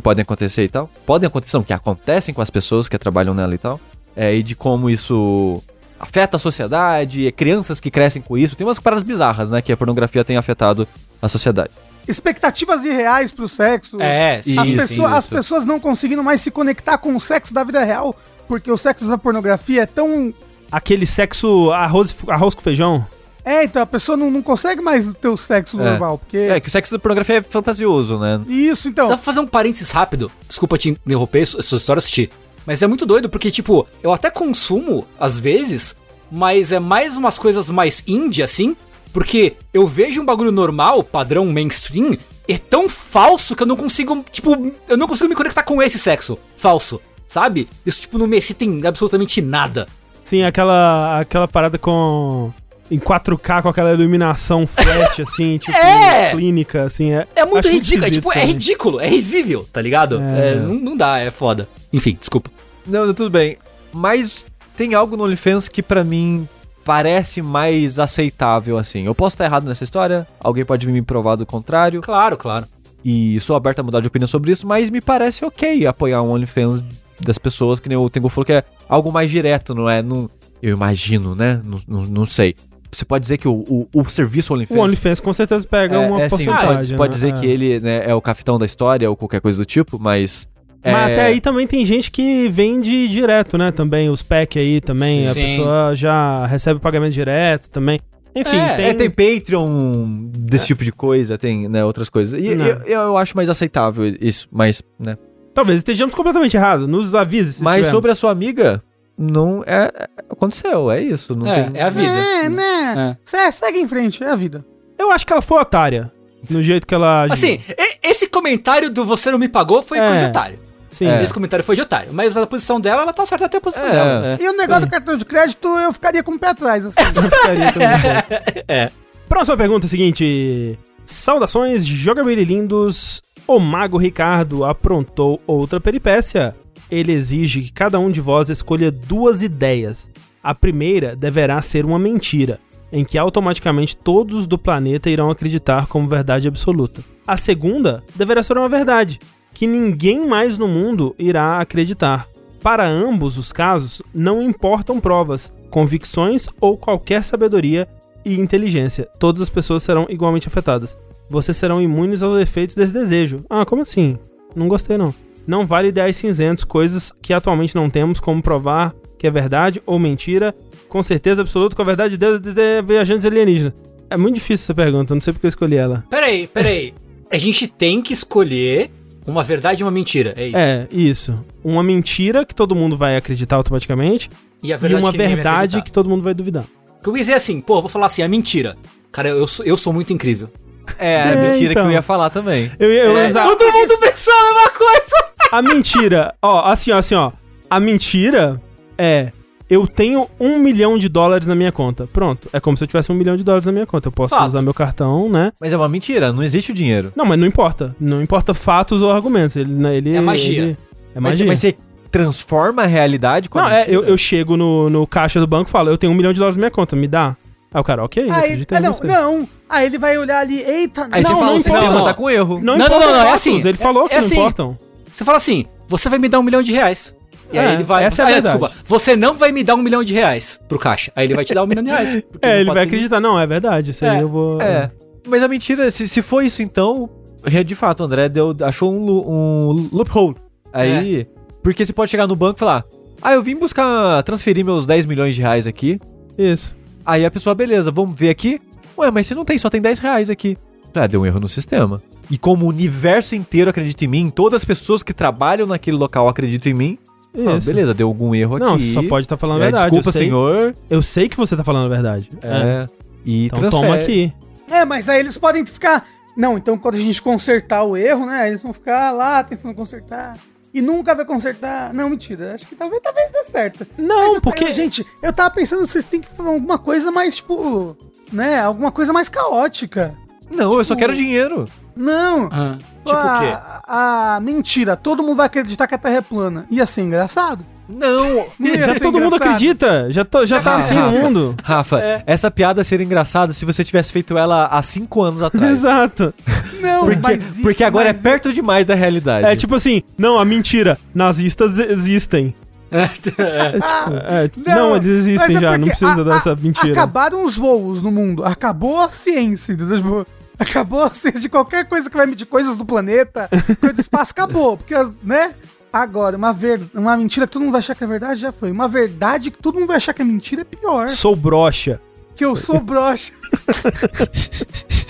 que podem acontecer e tal. Podem acontecer, não, que acontecem com as pessoas que trabalham nela e tal. É, e de como isso afeta a sociedade, é crianças que crescem com isso. Tem umas paradas bizarras, né, que a pornografia tem afetado a sociedade. Expectativas irreais pro sexo. É, As, Isso, pessoas, isso. as pessoas não conseguindo mais se conectar com o sexo da vida real, porque o sexo da pornografia é tão. Aquele sexo arroz, arroz com feijão. É, então a pessoa não, não consegue mais ter o sexo É. normal, porque. É, que o sexo da pornografia é fantasioso, né? Isso, então. Dá pra fazer um parênteses rápido? Desculpa te interromper, essa sua história assistir. Mas é muito doido, porque, tipo, eu até consumo, às vezes, mas é mais umas coisas mais indie, assim, porque eu vejo um bagulho normal, padrão mainstream, é tão falso que eu não consigo, tipo, eu não consigo me conectar com esse sexo falso, sabe? Isso, tipo, não me excita em absolutamente nada. Sim, aquela, aquela parada com. Em 4K, com aquela iluminação flat, assim, tipo, É! clínica, assim. É, É muito ridículo, é, tipo, é ridículo, é risível, tá ligado? É. É, não, não dá, é foda. Enfim, desculpa. Não, tudo bem. Mas tem algo no OnlyFans que pra mim parece mais aceitável, assim. Eu posso estar errado nessa história, alguém pode vir me provar do contrário, Claro, claro. e sou aberto a mudar de opinião sobre isso, mas me parece ok apoiar um OnlyFans das pessoas, que nem o Tengu falou, que é algo mais direto, não é? Não, eu imagino, né? Não, não, não sei. Você pode dizer que o, o, o serviço OnlyFans... O OnlyFans com certeza pega é, uma é, sim, pode, você pode né? dizer É. que ele né, é o capitão da história ou qualquer coisa do tipo, mas... Mas é, até aí também tem gente que vende direto, né? Também, os pack aí também. Sim. a Sim. pessoa já recebe o pagamento direto também. Enfim, É, tem. É, tem Patreon desse tipo de coisa, tem né, outras coisas. E eu, eu acho mais aceitável isso, mas, né. Talvez estejamos completamente errados. Nos avise se Mas estivermos. sobre a sua amiga, não é, é- aconteceu, é isso. Não É, tem... é a vida. É, né? Cê- segue em frente, é a vida. Eu acho que ela foi otária. No jeito que ela. agiu. Assim, esse comentário do você não me pagou foi É. coisa de otário. Sim. É. Esse comentário foi de otário. Mas a posição dela, ela tá certa até a posição É. dela. É. E o negócio do cartão de crédito, eu ficaria com o pé atrás, assim. Eu ficaria também. É. Próxima pergunta é a seguinte: Saudações, jogabilidade lindos. O Mago Ricardo aprontou outra peripécia. Ele exige que cada um de vós escolha duas ideias. A primeira deverá ser uma mentira, em que automaticamente todos do planeta irão acreditar como verdade absoluta. A segunda deverá ser uma verdade, que ninguém mais no mundo irá acreditar. Para ambos os casos, não importam provas, convicções ou qualquer sabedoria e inteligência. Todas as pessoas serão igualmente afetadas. Vocês serão imunes aos efeitos desse desejo. Ah, como assim? Não gostei não. Não vale ideais cinzentos, coisas que atualmente não temos como provar que é verdade ou mentira. Com certeza absoluta, com a verdade de Deus é viajantes alienígenas. É muito difícil essa pergunta, não sei porque eu escolhi ela. Peraí, peraí. A gente tem que escolher uma verdade e uma mentira. É isso. É, isso. Uma mentira que todo mundo vai acreditar automaticamente E a e verdade uma que verdade que todo mundo vai duvidar. Porque eu ia dizer assim, pô, vou falar assim, é mentira. Cara, eu sou, eu sou muito incrível. É, é, É, mentira então. que eu ia falar também. Eu, eu, É, todo mundo pensou a mesma coisa. A mentira, ó, assim, ó, assim, ó. A mentira é. Eu tenho um milhão de dólares na minha conta. Pronto. É como se eu tivesse um milhão de dólares na minha conta. Eu posso Fato. usar meu cartão, né? Mas é uma mentira, não existe o dinheiro. Não, mas não importa. Não importa fatos ou argumentos. Ele, né, ele, É magia. ele- é Mas, magia. mas você transforma a realidade com a não, é, mentira? eu, eu chego no, no caixa do banco e falo, eu tenho um milhão de dólares na minha conta, me dá. Aí o cara, ok, Aí, ah, não, você. não. Aí ele vai olhar ali, eita, Aí Não, você fala, não o sistema importa. tá com erro. Não, Não, importa não, não, é fatos, assim, Ele falou é- que é não assim. importam. Você fala assim, você vai me dar um milhão de reais. E aí É, ele vai. essa é a ah, desculpa. Você não vai me dar um milhão de reais pro caixa. Aí ele vai te dar um milhão de reais. É, não ele vai acreditar. Não, é verdade. Isso aí É, eu vou... É. Mas a mentira, se, se for isso, então, é, de fato, o André deu, achou um, um loophole. Aí. Porque você pode chegar no banco e falar: Ah, eu vim buscar transferir meus 10 milhões de reais aqui. Isso. Aí a pessoa, beleza, vamos ver aqui. Ué, mas você não tem, só tem 10 reais aqui. Ah, deu um erro no sistema. E como o universo inteiro acredita em mim, todas as pessoas que trabalham naquele local acreditam em mim. Ah, beleza, deu algum erro Não, aqui. você só pode estar falando a É, verdade. Desculpa, eu sei, senhor. Eu sei que você tá falando a verdade. É. É. E Então transfere. toma aqui. É, mas aí eles podem ficar. Não, então quando a gente consertar o erro, né? Eles vão ficar lá tentando consertar. E nunca vai consertar. Não, mentira. Acho que talvez, talvez dê certo. Não, eu- porque- eu- gente, eu tava pensando vocês têm que fazer alguma coisa mais, tipo. Né? Alguma coisa mais caótica. Não, eu só Tipo, quero dinheiro. Não. Ah, Tipo, tipo o quê? a, a mentira, todo mundo vai acreditar que a Terra é plana. Ia ser engraçado? Não. Não Já todo mundo engraçado? acredita. Já, tô- já tá assim no mundo. Rafa, É. essa piada seria engraçada se você tivesse feito ela há cinco anos atrás. Exato. Não, Porque, mas, porque agora mas- é perto demais da realidade. É tipo assim, não, a mentira. Nazistas existem. É, tipo, é, não, eles existem é já, não precisa a- dessa a- mentira. Acabaram os voos no mundo, acabou a ciência, entendeu? Tipo, Acabou a ciência de qualquer coisa que vai medir coisas do planeta, coisa do espaço, acabou. Porque, né? Agora, uma, ver... uma mentira que todo mundo vai achar que é verdade já foi. Uma verdade que todo mundo vai achar que é mentira é pior. Sou broxa. Que eu sou broxa.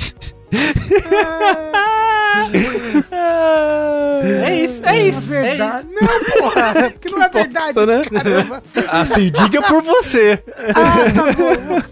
É isso, é isso. É verdade. isso. Não, porra, porque não é verdade, né? caramba. Assim, diga por você. Ah, tá bom.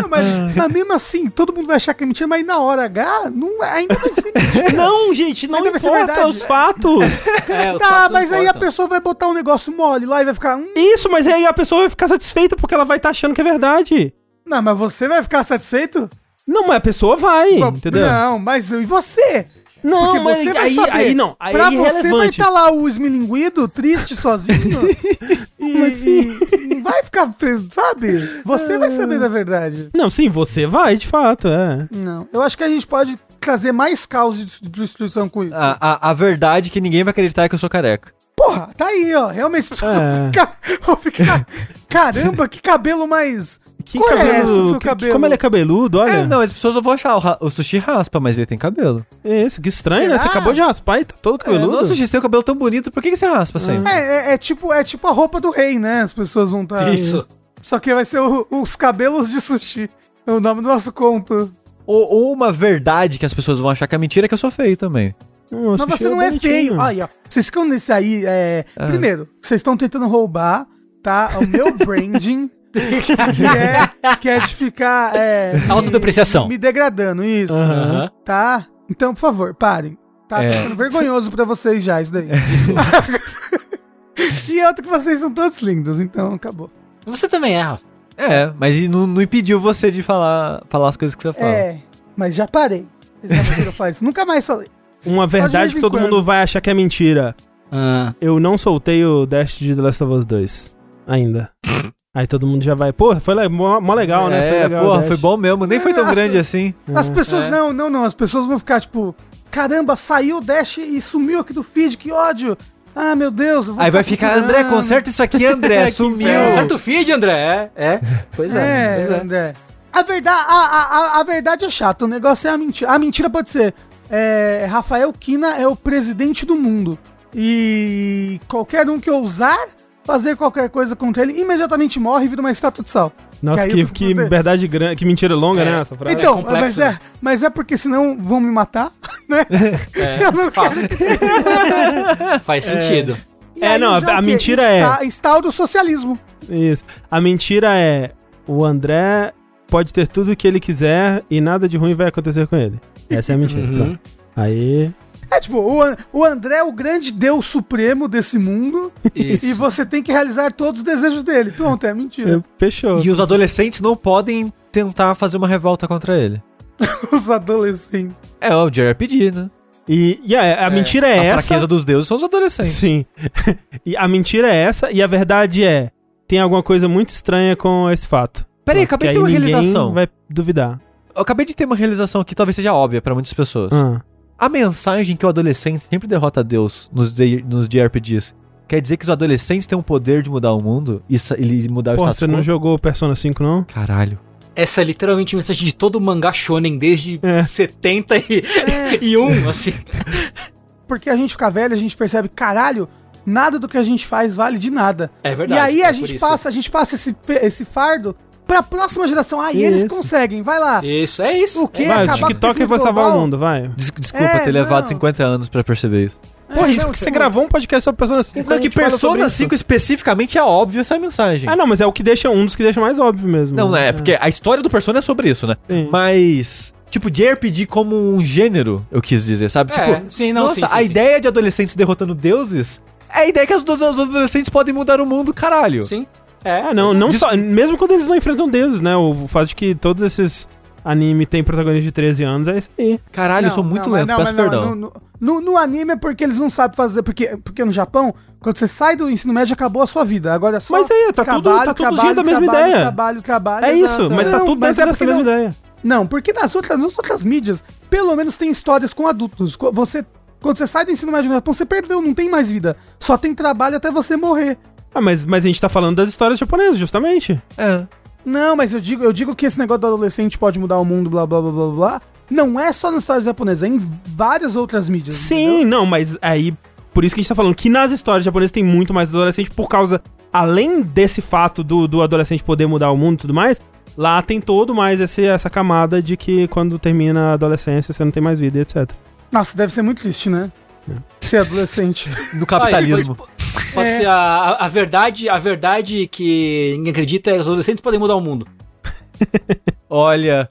Não, mas, mas mesmo assim, todo mundo vai achar que é mentira, mas na hora H, não, é- ainda vai ser mentira. Não, gente, não Ainda vai ser importa verdade. os fatos. É, os Tá, fatos mas aí a pessoa vai botar um negócio mole lá e vai ficar. Hum, Isso, mas aí a pessoa vai ficar satisfeita porque ela vai estar achando que é verdade. não, mas você vai ficar satisfeito? Não, mas a pessoa vai, Pô, entendeu? Não, mas e você? Não, Porque mas você vai aí, saber. aí não, aí pra é você vai estar lá o esmilinguido, triste, sozinho. e, assim? e não vai ficar, sabe? Você vai saber da verdade. Não, sim, você vai, de fato, é. Não, eu acho que a gente pode trazer mais caos de de prostituição com isso. A, a, a verdade que ninguém vai acreditar é que eu sou careca. Porra, tá aí, ó. Realmente as pessoas É. vão ficar, vão ficar. Caramba, que cabelo mais Que Qual é cabelo, seu que- cabelo? Como ele é cabeludo, olha. É, não, as pessoas vão achar, o, o sushi raspa, mas ele tem cabelo. É isso, que estranho, né? Você Será? acabou de raspar e tá todo É, cabeludo. nossa, sushi, você tem o cabelo tão bonito, por que, que você raspa sempre? É, é, é tipo, é tipo a roupa do rei, né? As pessoas vão estar. Isso. Só que vai ser o- os cabelos de sushi. É o nome do nosso conto. Ou, ou uma verdade que as pessoas vão achar que é mentira é que eu sou feio também. Hum, Mas você não é bonitinho. feio. Aí, ó. Vocês ficam nesse aí. É... Ah. Primeiro, vocês estão tentando roubar, tá? O meu branding. Que, é, que é de ficar. É, me- Autodepreciação. Me degradando, isso. Aham. Tá? Então, por favor, parem. Tá É. ficando vergonhoso pra vocês já, isso daí. e outra que vocês são todos lindos, então acabou. Você também é, Rafa. É, mas não, não impediu você de falar, falar as coisas que você fala. É, mas já parei. Vocês falar isso. Nunca mais falei. Uma verdade que todo quando. mundo vai achar que é mentira. Ah, Eu não soltei o Dash de The Last of Us 2. Ainda. Aí todo mundo já vai, pô, foi le- mó, mó legal, né? Foi É, legal o porra, Dash. foi bom mesmo. Nem foi tão Nossa. grande assim. As pessoas, É. não, não, não. As pessoas vão ficar tipo, caramba, saiu o Dash e sumiu aqui do feed, que ódio. Ah, meu Deus. Aí vai ficar. André, conserta isso aqui, André. Sumiu. inferno. certo feed, André. É, é. Pois é, É, pois é. André. A verdade, a, a, a, a verdade é chata, o negócio é a mentira. A mentira pode ser, é, Rafael Kina é o presidente do mundo. E qualquer um que ousar fazer qualquer coisa contra ele, imediatamente morre e vira uma estátua de sal. Nossa, que, que com- verdade grande, que mentira longa, É. né? Essa frase. Então, complexo, mas, é, né? mas é porque senão vão me matar, né? É, Eu não quero Faz sentido. É, aí não, a mentira é- Insta- Instaura o socialismo. Isso. A mentira é: o André pode ter tudo o que ele quiser e nada de ruim vai acontecer com ele. Essa é a mentira. Uhum. Aí. É tipo, o, o André é o grande deus supremo desse mundo Isso. e você tem que realizar todos os desejos dele. Pronto, é mentira. Fechou. E os adolescentes não podem tentar fazer uma revolta contra ele. Os adolescentes. É o JRPG, né? E, e a, a mentira é a essa. fraqueza dos deuses são os adolescentes. Sim. e a mentira é essa, e a verdade é: tem alguma coisa muito estranha com esse fato. Peraí, acabei de ter uma realização. vai duvidar. Eu acabei de ter uma realização que talvez seja óbvia pra muitas pessoas. Ah. A mensagem que o adolescente sempre derrota Deus nos, J- nos JRPGs quer dizer que os adolescentes têm o poder de mudar o mundo e sa- e mudar o Porra, status você não quo? jogou Persona 5, não? Caralho. Essa é literalmente a mensagem de todo mangá shonen desde É. 71, assim. Porque a gente fica velho, a gente percebe, caralho, nada do que a gente faz vale de nada. É verdade. e aí é a gente passa, a gente passa esse, esse fardo pra próxima geração. Ah, e eles conseguem, vai lá. Isso, é isso. O quê? É Vai, o acabar com o TikTok vai salvar o mundo, vai. Des- desculpa É, ter levado não. 50 anos pra perceber isso. Porra, isso porque você gravou um podcast sobre Persona 5. a Não, que Persona isso. 5 especificamente é óbvio essa mensagem. Ah, não, mas é o que deixa um dos que deixa mais óbvio mesmo. Não, é, porque a história do Persona é sobre isso, né? Sim. Mas, tipo, JRPG como um gênero, eu quis dizer, sabe? É, tipo, sim, não, nossa, sim, sim, a sim. ideia de adolescentes derrotando deuses é a ideia que os, os adolescentes podem mudar o mundo, caralho. Sim. É, não, não só. Mesmo quando eles não enfrentam deuses, né? O fato de que todos esses anime tem protagonista de 13 anos é isso aí. Caralho, eu sou muito mas lento, não, peço mas não, perdão. No, no- no anime é porque eles não sabem fazer. Porque, porque no Japão, quando você sai do ensino médio, acabou a sua vida. Agora é só. Mas aí, tá tudo- tá tudo dentro da mesma trabalho, ideia. Trabalho, trabalho, É exato. isso, mas tá Não, tudo dentro é dessa porque mesma não- ideia. Não, porque nas outras, nas outras mídias, pelo menos tem histórias com adultos. Você, quando você sai do ensino médio no Japão, você perdeu, não tem mais vida. Só tem trabalho até você morrer. Ah, mas, mas a gente tá falando das histórias japonesas, justamente. É. Não, mas eu digo, eu digo que esse negócio do adolescente pode mudar o mundo, blá blá blá blá blá. Não é só nas histórias japonesas, é em várias outras mídias. Sim, entendeu? não, mas aí. Por isso que a gente tá falando que nas histórias japonesas tem muito mais adolescente, por causa. Além desse fato do, do adolescente poder mudar o mundo e tudo mais, lá tem todo mais esse, essa camada de que quando termina a adolescência você não tem mais vida e etc. Nossa, deve ser muito triste, né? Ser adolescente. No capitalismo. Pode, pode É. ser a, a, a verdade, a verdade que ninguém acredita é que os adolescentes podem mudar o mundo. Olha,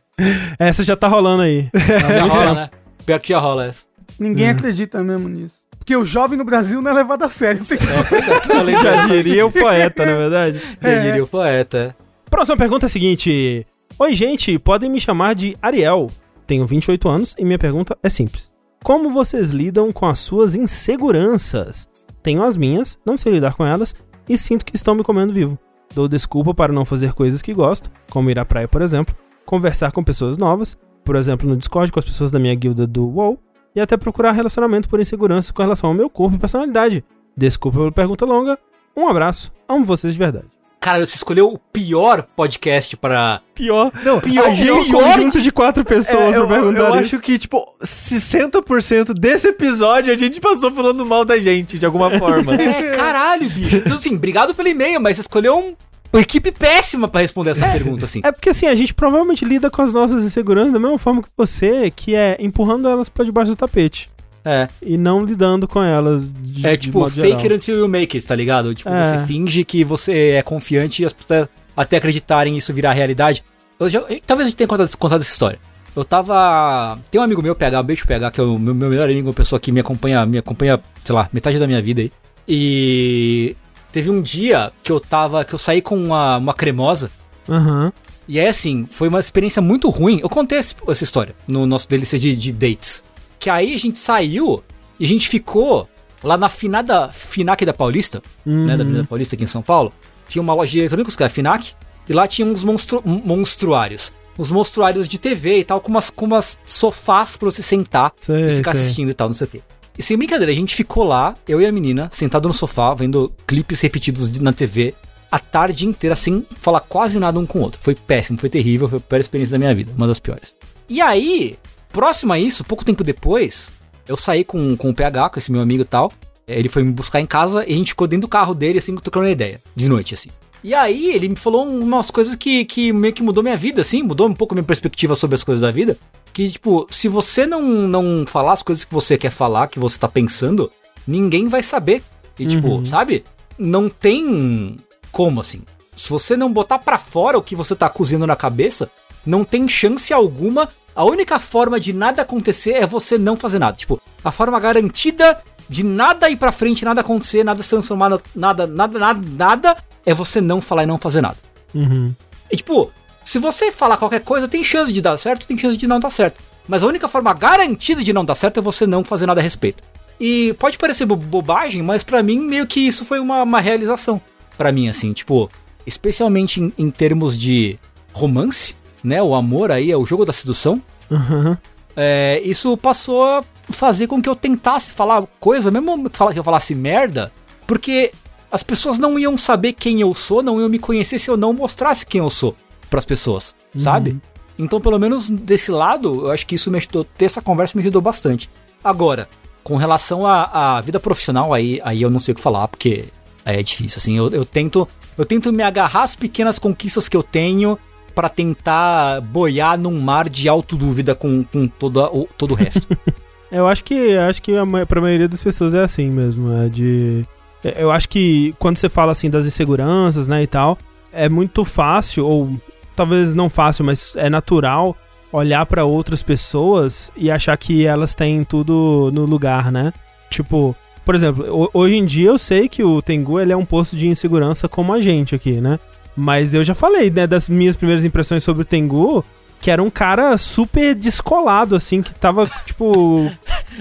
Essa já tá rolando aí. Já rola, né? Pior que já rola essa. Ninguém acredita mesmo nisso. Porque o jovem no Brasil não é levado a sério. Tem É, é, Já diria o poeta, na verdade. Já diria o poeta. Próxima pergunta é a seguinte: Oi, gente, podem me chamar de Ariel. Tenho 28 anos e minha pergunta é simples: Como vocês lidam com as suas inseguranças? Tenho as minhas, não sei lidar com elas e sinto que estão me comendo vivo. Dou desculpa para não fazer coisas que gosto, como ir à praia, por exemplo, conversar com pessoas novas, por exemplo, no Discord com as pessoas da minha guilda do WoW, e até procurar relacionamento por insegurança com relação ao meu corpo e personalidade. Desculpa pela pergunta longa. Um abraço, amo vocês de verdade. Caralho, você escolheu o pior podcast para. Pior. Não, Pior, a gente- um conjunto de quatro pessoas É, eu, pra perguntar eu acho que, tipo, 60% desse episódio a gente passou falando mal da gente, de alguma forma. É, caralho, bicho. Então, assim, obrigado pelo e-mail, mas você escolheu um- uma equipe péssima pra responder essa pergunta, assim. É porque assim, a gente provavelmente lida com as nossas inseguranças da mesma forma que você, que é empurrando elas pra debaixo do tapete. É. E não lidando com elas. De, É de tipo, modo fake it until you make it, tá ligado? Tipo, É. você finge que você é confiante e as pessoas até acreditarem isso virar realidade. Eu já, talvez a gente tenha contado, contado essa história. Eu tava. Tem um amigo meu, PH, beijo PH, que é o meu, meu melhor amigo, uma pessoa que me acompanha, me acompanha, sei lá, metade da minha vida aí. E teve um dia que eu tava. que eu saí com uma, uma cremosa. Aham. E aí, assim, foi uma experiência muito ruim. Eu contei essa história no nosso DLC de, de dates. Que aí a gente saiu e a gente ficou lá na finada Finac da Paulista, né? Da Avenida Paulista aqui em São Paulo. Tinha uma loja de eletrônicos que era a Finac. E lá tinha uns monstru monstruários. Uns monstruários de TV e tal, com umas, com umas sofás pra você sentar Sei, e ficar sei. assistindo e tal, não sei o quê. E sem brincadeira, a gente ficou lá, eu e a menina, sentado no sofá, vendo clipes repetidos de- na TV a tarde inteira, sem falar quase nada um com o outro. Foi péssimo, foi terrível, foi a pior experiência da minha vida, uma das piores. E aí, próximo a isso, pouco tempo depois, eu saí com, com o PH, com esse meu amigo e tal. eh, Ele foi me buscar em casa e a gente ficou dentro do carro dele, assim, trocando uma ideia, de noite, assim. E aí, ele me falou umas coisas que, que meio que mudou minha vida, assim, mudou um pouco minha perspectiva sobre as coisas da vida. Que, tipo, se você não, não falar as coisas que você quer falar, que você tá pensando, ninguém vai saber. E, tipo, sabe? Não tem como, assim. Se você não botar pra fora o que você tá cozinhando na cabeça, não tem chance alguma. A única forma de nada acontecer é você não fazer nada. Tipo, a forma garantida de nada ir pra frente, nada acontecer, nada se transformar, no- nada, nada, nada, nada, é você não falar e não fazer nada. Uhum. E tipo, se você falar qualquer coisa, tem chance de dar certo, tem chance de não dar certo. Mas a única forma garantida de não dar certo é você não fazer nada a respeito. E pode parecer bo- bobagem, mas pra mim meio que isso foi uma, uma realização. Pra mim, assim, tipo, especialmente em, em termos de romance, né? O amor aí é o jogo da sedução. Aham. É, isso passou a fazer com que eu tentasse falar coisa, mesmo que eu falasse merda, porque as pessoas não iam saber quem eu sou, não iam me conhecer se eu não mostrasse quem eu sou pras pessoas, sabe? Então, pelo menos desse lado, eu acho que isso me ajudou, ter essa conversa me ajudou bastante. Agora, com relação à, vida profissional, aí, aí eu não sei o que falar, porque aí é difícil, assim, eu, eu tento eu tento me agarrar às pequenas conquistas que eu tenho pra tentar boiar num mar de autodúvida com, com toda, o, todo o resto. Eu acho que acho que a, pra maioria das pessoas é assim mesmo. É de. é- Eu acho que quando você fala assim das inseguranças, né, e tal, é muito fácil, ou talvez não fácil, mas é natural olhar pra outras pessoas e achar que elas têm tudo no lugar, né? Tipo, por exemplo, ho- hoje em dia eu sei que o Tengu ele é um posto de insegurança como a gente aqui, né? Mas eu já falei, né, das minhas primeiras impressões sobre o Tengu, que era um cara super descolado, assim, que tava, tipo,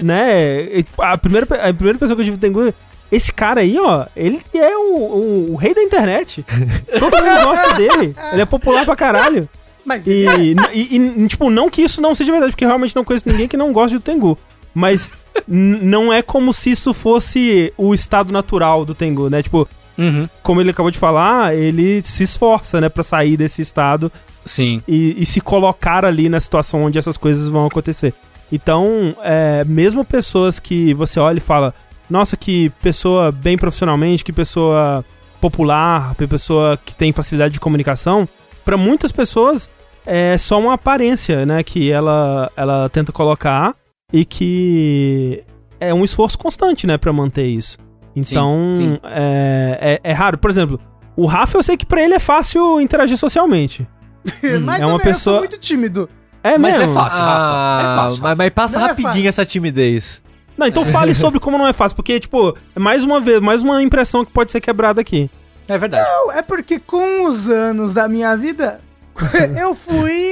né? tipo, A primeira, a primeira pessoa que eu tive o Tengu, esse cara aí, ó, ele é o, o- o rei da internet. Todo mundo gosta dele. Ele é popular pra caralho. Mas E, e- e, tipo, não que isso não seja verdade, porque realmente não conheço ninguém que não goste do Tengu. Mas não é como se isso fosse o estado natural do Tengu, né? Tipo, uhum. como ele acabou de falar, ele se esforça, né, pra sair desse estado Sim. e, e se colocar ali na situação onde essas coisas vão acontecer. Então, é, mesmo pessoas que você olha e fala, nossa, que pessoa bem profissionalmente, que pessoa popular, que pessoa que tem facilidade de comunicação, para muitas pessoas é só uma aparência, né, que ela, ela tenta colocar e que é um esforço constante, né, para manter isso. Então, sim. É, é, é raro. Por exemplo, o Rafa eu sei que pra ele é fácil interagir socialmente. mais é uma pessoa- sou muito tímido. É Mas mesmo? é fácil, Rafa. É Ah, fácil. mas, mas passa Não é rapidinho fácil. essa timidez. Não, então fale sobre como não é fácil, porque, tipo, é mais uma vez, mais uma impressão que pode ser quebrada aqui. É verdade. Não, é porque com os anos da minha vida, eu fui.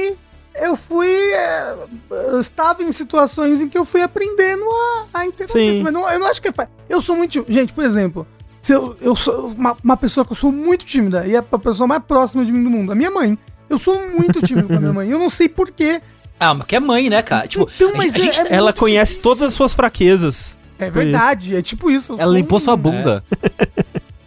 Eu fui. é, eu estava em situações em que eu fui aprendendo a, a interagir. Sim. Mas não, eu não acho que é fácil. Eu sou muito. Gente, por exemplo, se eu, eu sou uma, uma pessoa que eu sou muito tímida e é a pessoa mais próxima de mim do mundo, a minha mãe. Eu sou muito tímido com a minha mãe. Eu não sei porquê. Ah, mas que é mãe, né, cara? Tipo, Então, mas gente- é- é Ela conhece difícil. todas as suas fraquezas. É verdade, é tipo isso. Ela limpou um- sua bunda.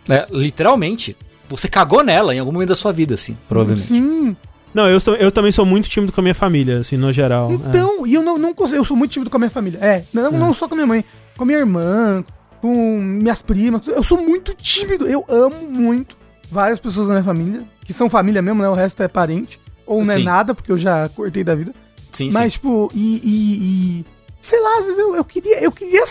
É, literalmente. você cagou nela em algum momento da sua vida, assim, provavelmente. Sim. Não, eu, sou- eu também sou muito tímido com a minha família, assim, no geral. é. Então, e eu não, não consigo. Eu sou muito tímido com a minha família. É, não, não só com a minha mãe, com a minha irmã, com minhas primas. Eu sou muito tímido. Eu amo muito várias pessoas da minha família, que são família mesmo, né? O resto é parente. Ou não é Sim. nada, porque eu já cortei da vida. Sim, Mas, sim. tipo, e. e- e- sei lá, às vezes eu, eu queria, eu queria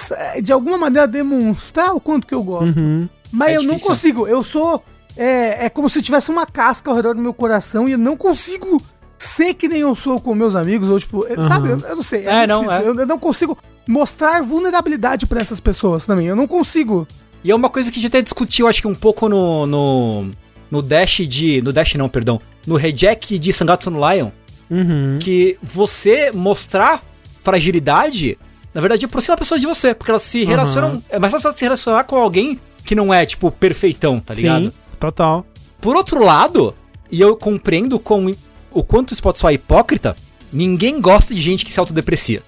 de alguma maneira demonstrar o quanto que eu gosto. Uhum. Mas É eu não difícil. consigo. Eu sou. É, é como se tivesse uma casca ao redor do meu coração e eu não consigo ser que nem eu sou com meus amigos. Ou, tipo, é, sabe? Eu, eu não sei. É, muito não, é. Eu, eu não consigo mostrar vulnerabilidade pra essas pessoas também. Eu não consigo. E é uma coisa que a gente até discutiu, acho que um pouco no. no, no Dash de. No Dash não, perdão. No Reject de Sangatsu no Lion. Uhum. Que você mostrar fragilidade, na verdade, aproxima a pessoa de você. Porque elas se relacionam. É mais fácil se relacionar com alguém que não é, tipo, perfeitão, tá ligado? Sim, total. Por outro lado, e eu compreendo com o quanto isso pode soar hipócrita, ninguém gosta de gente que se autodeprecia.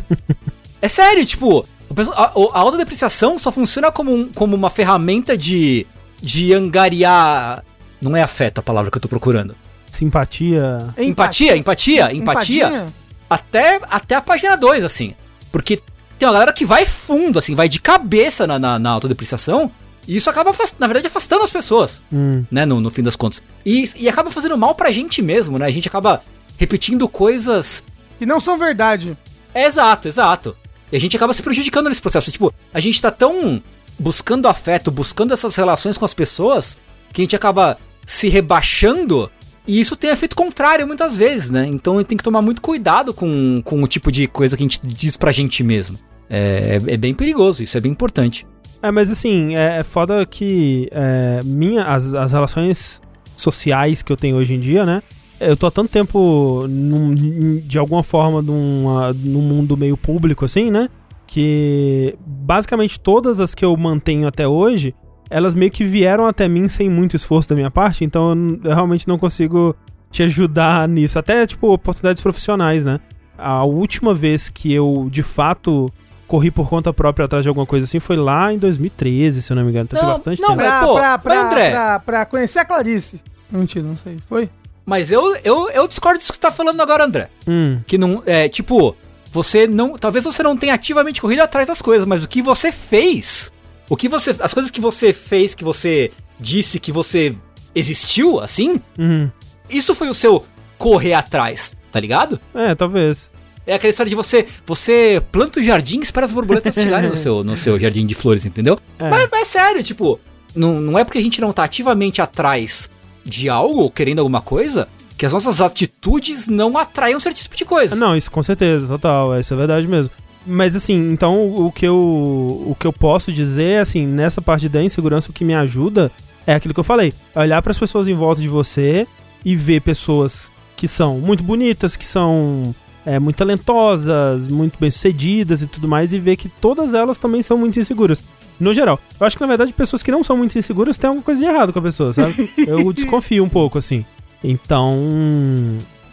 é sério, tipo, a, a autodepreciação só funciona como, um- como uma ferramenta de, de angariar. Não é afeto a palavra que eu tô procurando. Simpatia. Empatia, empatia, empatia. Até, até a página 2, assim. Porque tem uma galera que vai fundo, assim, vai de cabeça na, na, na autodepreciação. E isso acaba, na verdade, afastando as pessoas Hum. né, no, no fim das contas. E, e acaba fazendo mal pra gente mesmo, né? A gente acaba repetindo coisas. E não são verdade. É, exato, exato. E a gente acaba se prejudicando nesse processo. Tipo, a gente tá tão buscando afeto, buscando essas relações com as pessoas, que a gente acaba se rebaixando. E isso tem efeito contrário muitas vezes, né? Então tem que tomar muito cuidado com, com o tipo de coisa que a gente diz pra gente mesmo. É, é bem perigoso, isso é bem importante. É, mas assim, é, é foda que é, minha, as, as relações sociais que eu tenho hoje em dia, né? Eu tô há tanto tempo, num- de alguma forma, numa, num mundo meio público, assim, né? Que basicamente todas as que eu mantenho até hoje, elas meio que vieram até mim sem muito esforço da minha parte, então eu, realmente não consigo te ajudar nisso. Até, tipo, oportunidades profissionais, né? A última vez que eu, de fato, corri por conta própria atrás de alguma coisa assim foi lá em 2013, se eu não me engano. Então tem Não, bastante não, tempo. mas- Pra, pô, pra, pra, André- pra, pra conhecer a Clarice. Mentira, não sei. Foi? Mas eu, eu, eu discordo disso que você tá falando agora, André. Hum, Que não. É, tipo, você não. Talvez você não tenha ativamente corrido atrás das coisas, mas o que você fez. O que você. As coisas que você fez, que você disse que você existiu, assim, uhum. isso foi o seu correr atrás, tá ligado? É, talvez. É aquela história de você. Você planta jardim e espera as borboletas chegarem no seu, no seu jardim de flores, entendeu? É. Mas, mas é sério, tipo, não, não é porque a gente não tá ativamente atrás de algo, ou querendo alguma coisa, que as nossas atitudes não atraiam um certo tipo de coisa. Não, isso com certeza, total, isso é verdade mesmo. Mas assim, então o que eu o que eu posso dizer, assim, nessa parte da insegurança o que me ajuda é aquilo que eu falei, é olhar para as pessoas em volta de você e ver pessoas que são muito bonitas, que são é, muito talentosas, muito bem-sucedidas e tudo mais, e ver que todas elas também são muito inseguras. No geral. Eu acho que, na verdade, pessoas que não são muito inseguras têm alguma coisa de errado com a pessoa, sabe? Eu desconfio um pouco, assim. Então.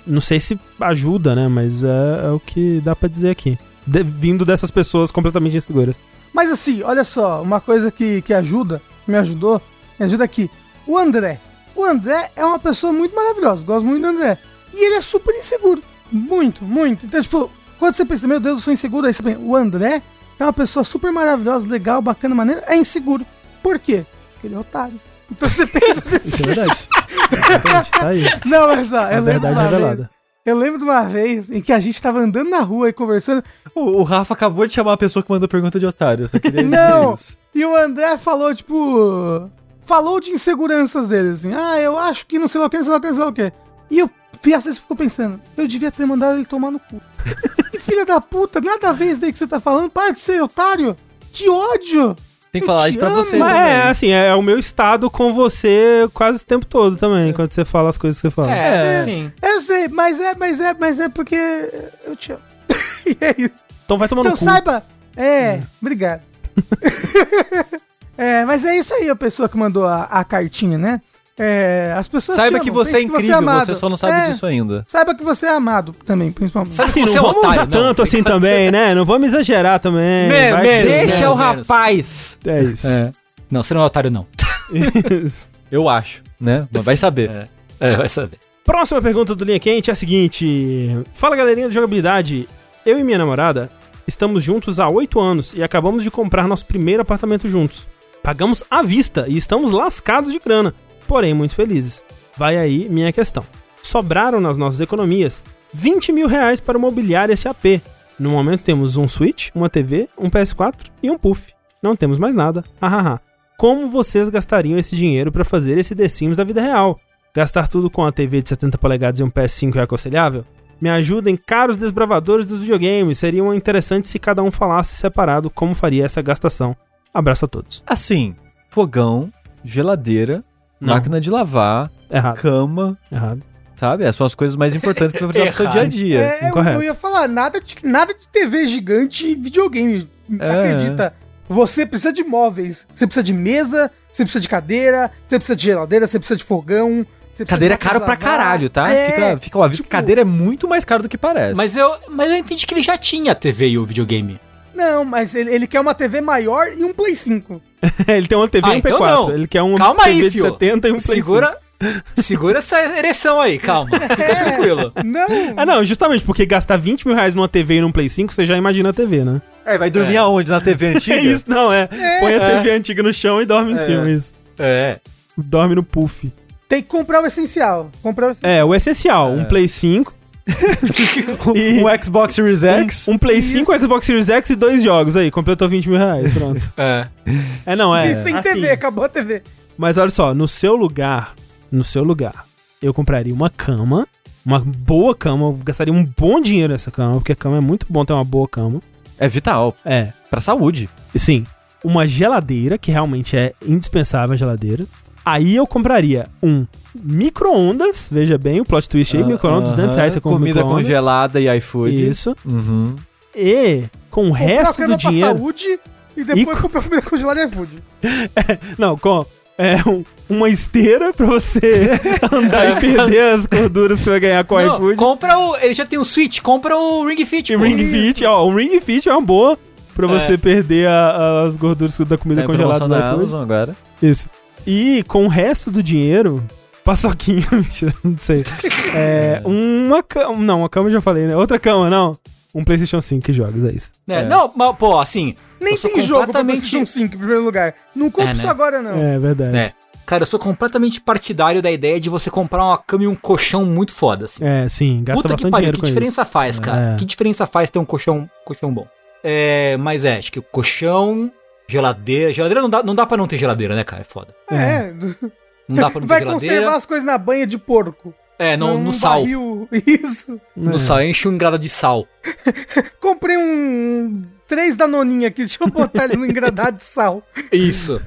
Não sei se ajuda, né? Mas é, é o que dá pra dizer aqui. De- vindo dessas pessoas completamente inseguras. Mas assim, olha só, uma coisa que, que ajuda, me ajudou, me ajuda aqui. O André. O André é uma pessoa muito maravilhosa, gosto muito do André. E ele é super inseguro. Muito, muito. Então, tipo, quando você pensa, meu Deus, eu sou inseguro, aí você pensa, o André é uma pessoa super maravilhosa, legal, bacana, maneira, é inseguro. Por quê? Porque ele é otário. Então você pensa Isso é verdade. Exatamente, tá aí. Não, mas ó, É eu lembro uma vez. Eu lembro de uma vez em que a gente tava andando na rua e conversando. O, o Rafa acabou de chamar a pessoa que mandou pergunta de otário. Eu Não! E o André falou, tipo. Falou de inseguranças dele, assim. Ah, eu acho que não sei lá o que, não sei lá o que, não sei lá o que. E o Fiasco ficou pensando, eu devia ter mandado ele tomar no cu. que filha da puta, nada a ver isso daí que você tá falando. Para de ser otário. Que ódio. Tem que Eu falar isso pra amo. você. Mas é, assim, é, o meu estado com você quase o tempo todo também, quando você fala as coisas que você fala. É, É. sim. Eu sei, mas é, mas é, mas é porque eu te amo. e é isso. Então vai tomar Então no cu. saiba. É, obrigado. é, mas é isso aí a pessoa que mandou a, a cartinha, né? É, as pessoas Saiba te que você é incrível, amado. você só não sabe É, disso ainda. Saiba que você é amado também, principalmente. Sabe Assim, que não você é um vamos otário, usar não. tanto assim também, né? Não vamos exagerar também. Me- Vai me- que- deixa menos, o menos. rapaz. É isso. É. Não, você não é otário, não. Eu acho, né? Mas vai saber. É. É, vai saber. Próxima pergunta do Linha Quente é a seguinte: Fala galerinha de jogabilidade. Eu e minha namorada estamos juntos há 8 anos e acabamos de comprar nosso primeiro apartamento juntos. Pagamos à vista e estamos lascados de grana, porém muito felizes. Vai aí minha questão. Sobraram nas nossas economias 20 mil reais para mobiliar esse AP. No momento temos um Switch, uma TV, um PS4 e um Puff. Não temos mais nada. Hahaha. Como vocês gastariam esse dinheiro para fazer esse The Sims da vida real? Gastar tudo com a TV de 70 polegadas e um PS5 é aconselhável? Me ajudem, caros desbravadores dos videogames. Seria interessante se cada um falasse separado como faria essa gastação. Abraço a todos. Assim, fogão, geladeira, Não. máquina de lavar, Errado. cama, Errado. sabe? Essas são as coisas mais importantes que você vai precisar pro seu dia a dia. É, eu, eu ia falar, nada de, nada de TV gigante e videogame. É. Acredita? Você precisa de móveis. Você precisa de mesa, você precisa de cadeira, você precisa de geladeira, você precisa de fogão. precisa Cadeira é caro pra caralho, tá? É, fica, fica o aviso que tipo, cadeira é muito mais caro do que parece. Mas eu, mas eu entendi que ele já tinha a TV e o videogame. Não, mas ele, ele quer uma TV maior e um Play 5. Ele tem uma TV Ah, e um então P4. não. Ele quer uma Calma TV aí, de fio. 70 e um Play Segura, segura essa ereção aí, calma. Fica tranquilo. Não. 5. Ah, não, justamente porque gastar 20 mil reais numa TV e num Play 5, você já imagina a TV, né? É, vai dormir aonde? Na TV antiga? É isso, não, é. Põe a É. TV antiga no chão e dorme em cima, isso. É. Dorme no puff. Tem que comprar o essencial. Comprar o essencial. É, o essencial, um Play 5. E um Xbox Series X. um, um Play 5, Xbox Series X e dois jogos aí. Completou 20 mil reais, pronto. É. É, não, é. e sem assim, TV, acabou a TV. Mas olha só, no seu lugar, no seu lugar, eu compraria uma cama, uma boa cama, eu gastaria um bom dinheiro nessa cama, porque a cama é muito bom ter uma boa cama. É vital. É, Pra saúde. e sim, uma geladeira, que realmente é indispensável a geladeira. Aí eu compraria um micro-ondas, veja bem, o plot twist aí, micro-ondas, 200 reais você compra Comida congelada e iFood. Isso. Uhum. E com o resto do dinheiro... pra saúde e depois E- comprar comida congelada e iFood. Não, com é, um- uma esteira pra você andar e perder as gorduras que você vai ganhar com o Não, iFood. compra o. Ele já tem um Switch, compra o Ring Fit. E pô. Ring Isso. Fit, ó, um Ring Fit é uma boa pra É. você perder a- as gorduras da comida Tem congelada promoção do na iFood. Amazon agora. Isso. E com o resto do dinheiro, paçoquinha, mentira, não sei. É, uma cama, não, uma cama eu já falei, né? Outra cama, não. Um PlayStation 5 jogos, é isso. É, Não, mas, pô, assim. Nem tem jogo pra completamente- PlayStation 5 em primeiro lugar. Não compra É, né? isso agora, não. É verdade. É. Cara, eu sou completamente partidário da ideia de você comprar uma cama e um colchão muito foda, assim. É, sim, gasta Puta que pariu, dinheiro que diferença faz, cara? É. Que diferença faz ter um colchão, colchão bom? É, mas é, acho que o colchão, geladeira. Geladeira não dá, não dá pra não ter geladeira, né, cara? É foda. É. Não dá pra não ter Vai geladeira. conservar as coisas na banha de porco. É, no, Num no sal. barril. Isso. No sal, enche um grado de sal. Comprei um. Três danoninha aqui, deixa eu botar eles no engradado de sal. Isso.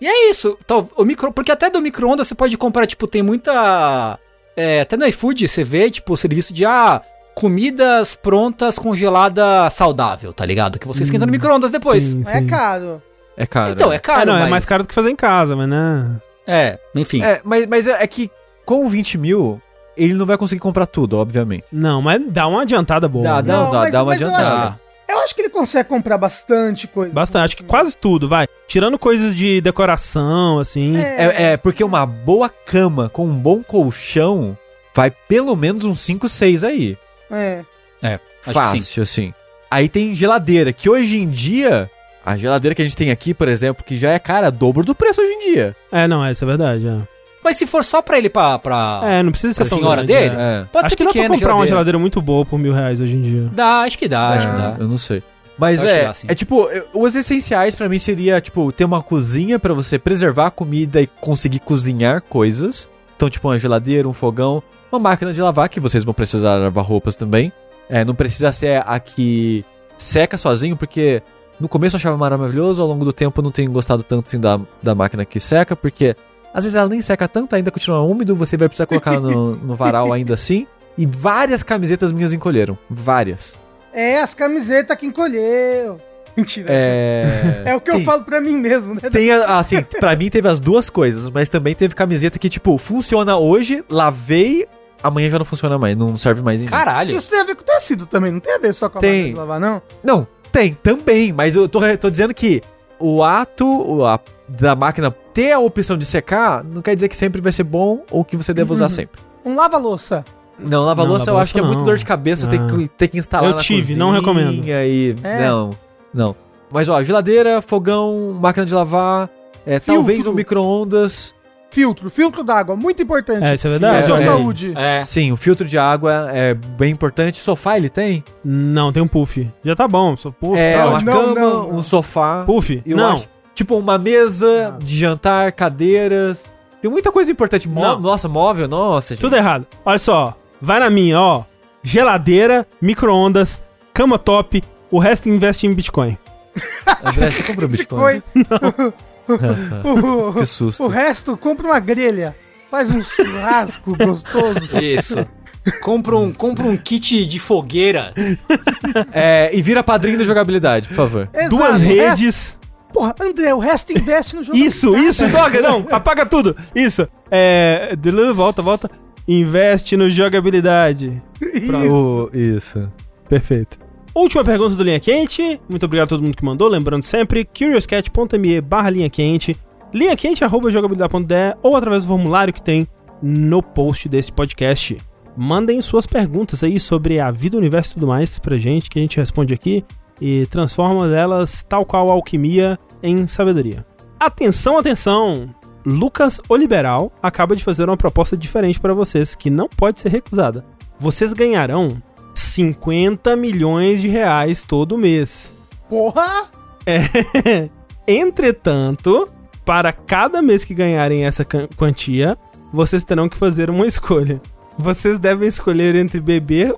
e é isso. Tal, o micro, porque até do micro-ondas você pode comprar, tipo, tem muita. É, até no iFood você vê, tipo, o serviço de ah, comidas prontas congelada saudável, tá ligado? Que você esquenta no micro-ondas depois. Sim, É sim. caro. É caro. Então, é caro, é, não, mas... é mais caro do que fazer em casa, mas né? É, enfim. É, mas, mas é é que com 20 mil, ele não vai conseguir comprar tudo, obviamente. Não, mas dá uma adiantada boa. Dá, né? dá, Não, dá, mas- dá uma mas eu acho adiantada. Ah, Eu acho que ele consegue comprar bastante coisa. Bastante, acho que quase tudo, vai. Tirando coisas de decoração, assim. É, é, porque uma boa cama com um bom colchão vai pelo menos uns 5, 6 aí. É. é, acho que sim. Fácil, assim. Aí tem geladeira, que hoje em dia, a geladeira que a gente tem aqui, por exemplo, que já é cara, dobro do preço hoje em dia. É, não, é, isso é verdade. É, Mas se for só pra ele, pra... pra... É, não precisa ser senhora grande, dele? é. É. Pode Acho ser que dá pra pequena comprar uma geladeira muito boa por mil reais hoje em dia. Dá, acho que dá, acho que dá. Eu não sei. Mas Eu acho que é, dá, é tipo, eu- os essenciais pra mim seria, tipo, ter uma cozinha pra você preservar a comida e conseguir cozinhar coisas. Então, tipo, uma geladeira, um fogão, uma máquina de lavar, que vocês vão precisar lavar roupas também. É, não precisa ser a que seca sozinho, porque no começo eu achava maravilhoso, ao longo do tempo eu não tenho gostado tanto assim, da, da máquina que seca, porque às vezes ela nem seca tanto, ainda continua úmido, você vai precisar colocar no, no varal ainda assim. E várias camisetas minhas encolheram. Várias. É, as camisetas que encolheu. Mentira. É. É o que eu Sim. falo pra mim mesmo, né? Tem, assim, pra mim teve as duas coisas, mas também teve camiseta que, tipo, funciona hoje, lavei, amanhã já não funciona mais, não serve mais em mim. Caralho. Isso tem a ver com tecido também, não tem a ver só com a Tem. máquina de lavar, não? Não, tem, também, mas eu tô, tô dizendo que o ato o- a- da máquina ter a opção de secar não quer dizer que sempre vai ser bom ou que você deve usar Uhum. sempre. Um lava-louça. Não, lava-louça eu lava-louça acho que é muito não. dor de cabeça ter, Ah. que, ter que instalar Eu na tive, cozinha não recomendo. E... É. Não, não. Mas ó, geladeira, fogão, máquina de lavar, é, talvez um micro-ondas. Filtro, filtro d'água, muito importante. É, isso é verdade. Sua É. saúde. É. Sim, o filtro de água é bem importante. Sofá ele tem? Não, tem um puff. Já tá bom, só puff. é, tá uma não, cama, não, não. um sofá. Puff? Eu não. acho. Tipo, uma mesa de jantar, cadeiras. Tem muita coisa importante. Mó- Não. Nossa, móvel, nossa, gente. Tudo errado. Olha só, vai na minha, ó. Geladeira, micro-ondas, cama top, o resto investe em Bitcoin. André, você comprou Bitcoin? Bitcoin. o, Que susto. o resto, compra uma grelha. Faz um churrasco gostoso. Isso. Compra um, compra um kit de fogueira. É, e vira padrinho da jogabilidade, por favor. Exato, Duas resto- redes. porra, André, o resto investe no jogo. Isso, isso, Doga, não, apaga tudo. Isso. É. Volta, volta. Investe no jogabilidade. Isso. O- isso. Perfeito. Última pergunta do Linha Quente. Muito obrigado a todo mundo que mandou. Lembrando sempre, curiouscat.me barra linha quente, arroba jogabilidade.de ou através do formulário que tem no post desse podcast. Mandem suas perguntas aí sobre a vida, o universo e tudo mais pra gente, que a gente responde aqui e transforma elas, tal qual a alquimia, em sabedoria. Atenção, atenção! Lucas Oliberal acaba de fazer uma proposta diferente para vocês, que não pode ser recusada. Vocês ganharão 50 milhões de reais todo mês. Porra! Entretanto, para cada mês que ganharem essa quantia, vocês terão que fazer uma escolha. Vocês devem escolher entre beber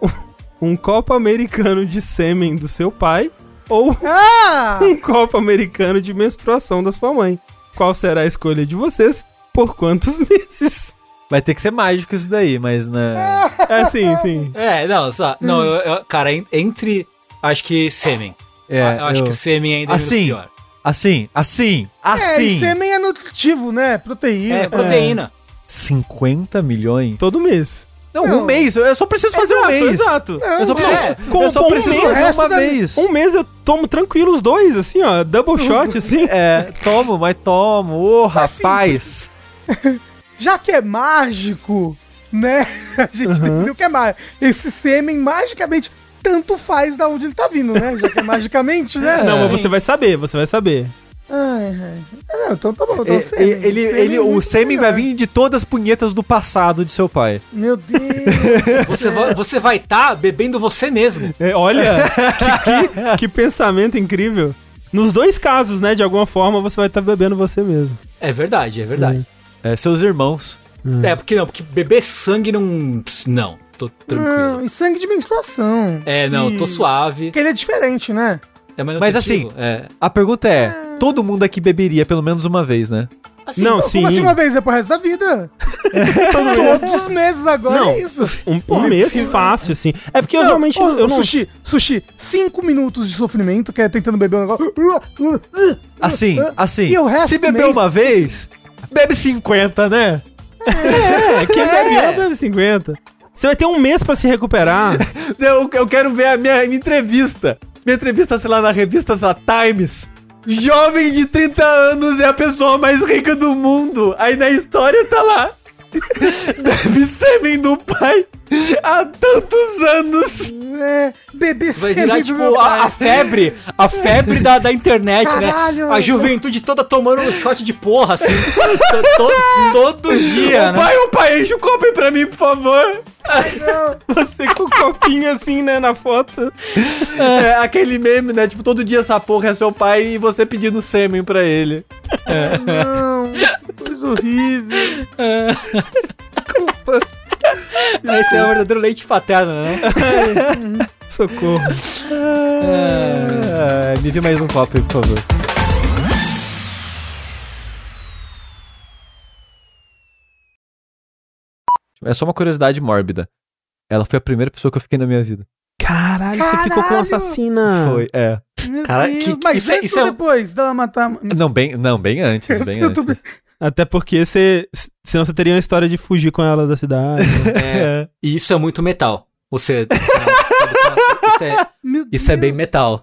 um copo americano de sêmen do seu pai ou Ah! um copo americano de menstruação da sua mãe. Qual será a escolha de vocês? Por quantos meses? Vai ter que ser mágico isso daí, mas né. É, sim, sim. É, não, só. Não, eu, eu- cara, en- entre. Acho que sêmen. É, Ah, eu acho eu- que sêmen ainda é Assim, pior. Assim, assim, É, assim. e sêmen é nutritivo, né? Proteína. É, proteína. 50 milhões? Todo mês. Não, Não. um mês. Eu só preciso fazer um Exato, mês. exato. É, Eu só um preciso, mês. eu só Com um preciso mês, fazer uma da- vez. Um mês eu tomo tranquilo os dois, assim, ó. Double shot, assim. É, tomo, mas tomo. Ô, Assim, rapaz. Já que é mágico, né? A gente definiu que é mágico. Esse sêmen, magicamente, tanto faz da onde ele tá vindo, né? Já que é magicamente, né? Não, mas você vai saber, você vai saber. Ai, ai. Não, então tá bom. Então, E- sêmen. ele, ele, Sêmen ele- é o sêmen vai vir de todas as punhetas do passado de seu pai. Meu Deus. Você vai você vai estar bebendo você mesmo. É, olha, que, que- que pensamento incrível. Nos dois casos, né, de alguma forma, você vai estar bebendo você mesmo. É verdade, é verdade. É, seus irmãos. É, porque não, porque beber sangue não. Pss, Não, tô tranquilo. Não, e sangue de menstruação. É, não, E- tô suave. Porque ele é diferente, né? É mais Mas assim, é. A pergunta é: todo mundo aqui beberia pelo menos uma vez, né? Assim, Não, sim. Como assim uma vez? É pro resto da vida. Todos os meses agora Não, é isso. Um, um mês fácil, assim. É porque eu realmente ô, eu não. Sushi, sushi, cinco minutos de sofrimento, que é tentando beber um negócio. Assim, assim. E o resto se beber mês? uma vez, bebe 50, né? É, quem bebe uma bebe 50. Você vai ter um mês pra se recuperar. Eu, eu quero ver a minha, minha entrevista. Minha entrevista, sei lá, na revista sei lá, Times. Jovem de 30 anos é a pessoa mais rica do mundo. Aí na história tá lá. Bebe sêmen do pai há tantos anos. É, beber Vai virar, tipo, a, a febre. A febre da, da internet, Caralho, né? A juventude toda tomando um shot de porra, assim. to- todo dia, Ô né? pai, ô pai, enche o copo aí pra mim, por favor. Você com o copinho assim, né, na foto. É, aquele meme, né? Tipo, todo dia essa porra é seu pai e você pedindo sêmen pra ele. Não, que coisa horrível. Esse é o verdadeiro leite paterno, né? Socorro. É, me dê mais um copo aí, por favor. É só uma curiosidade mórbida. Ela foi a primeira pessoa que eu fiquei na minha vida. Caralho, você ficou com Caralho! assassina. Foi, é. Meu Cara, Deus. que- Mas isso é- antes isso ou é- depois dela matar... Não, bem, não, bem antes, bem antes. Até porque você. Senão você teria uma história de fugir com ela da cidade. É, e isso é muito metal. Você. isso, é, isso é bem metal.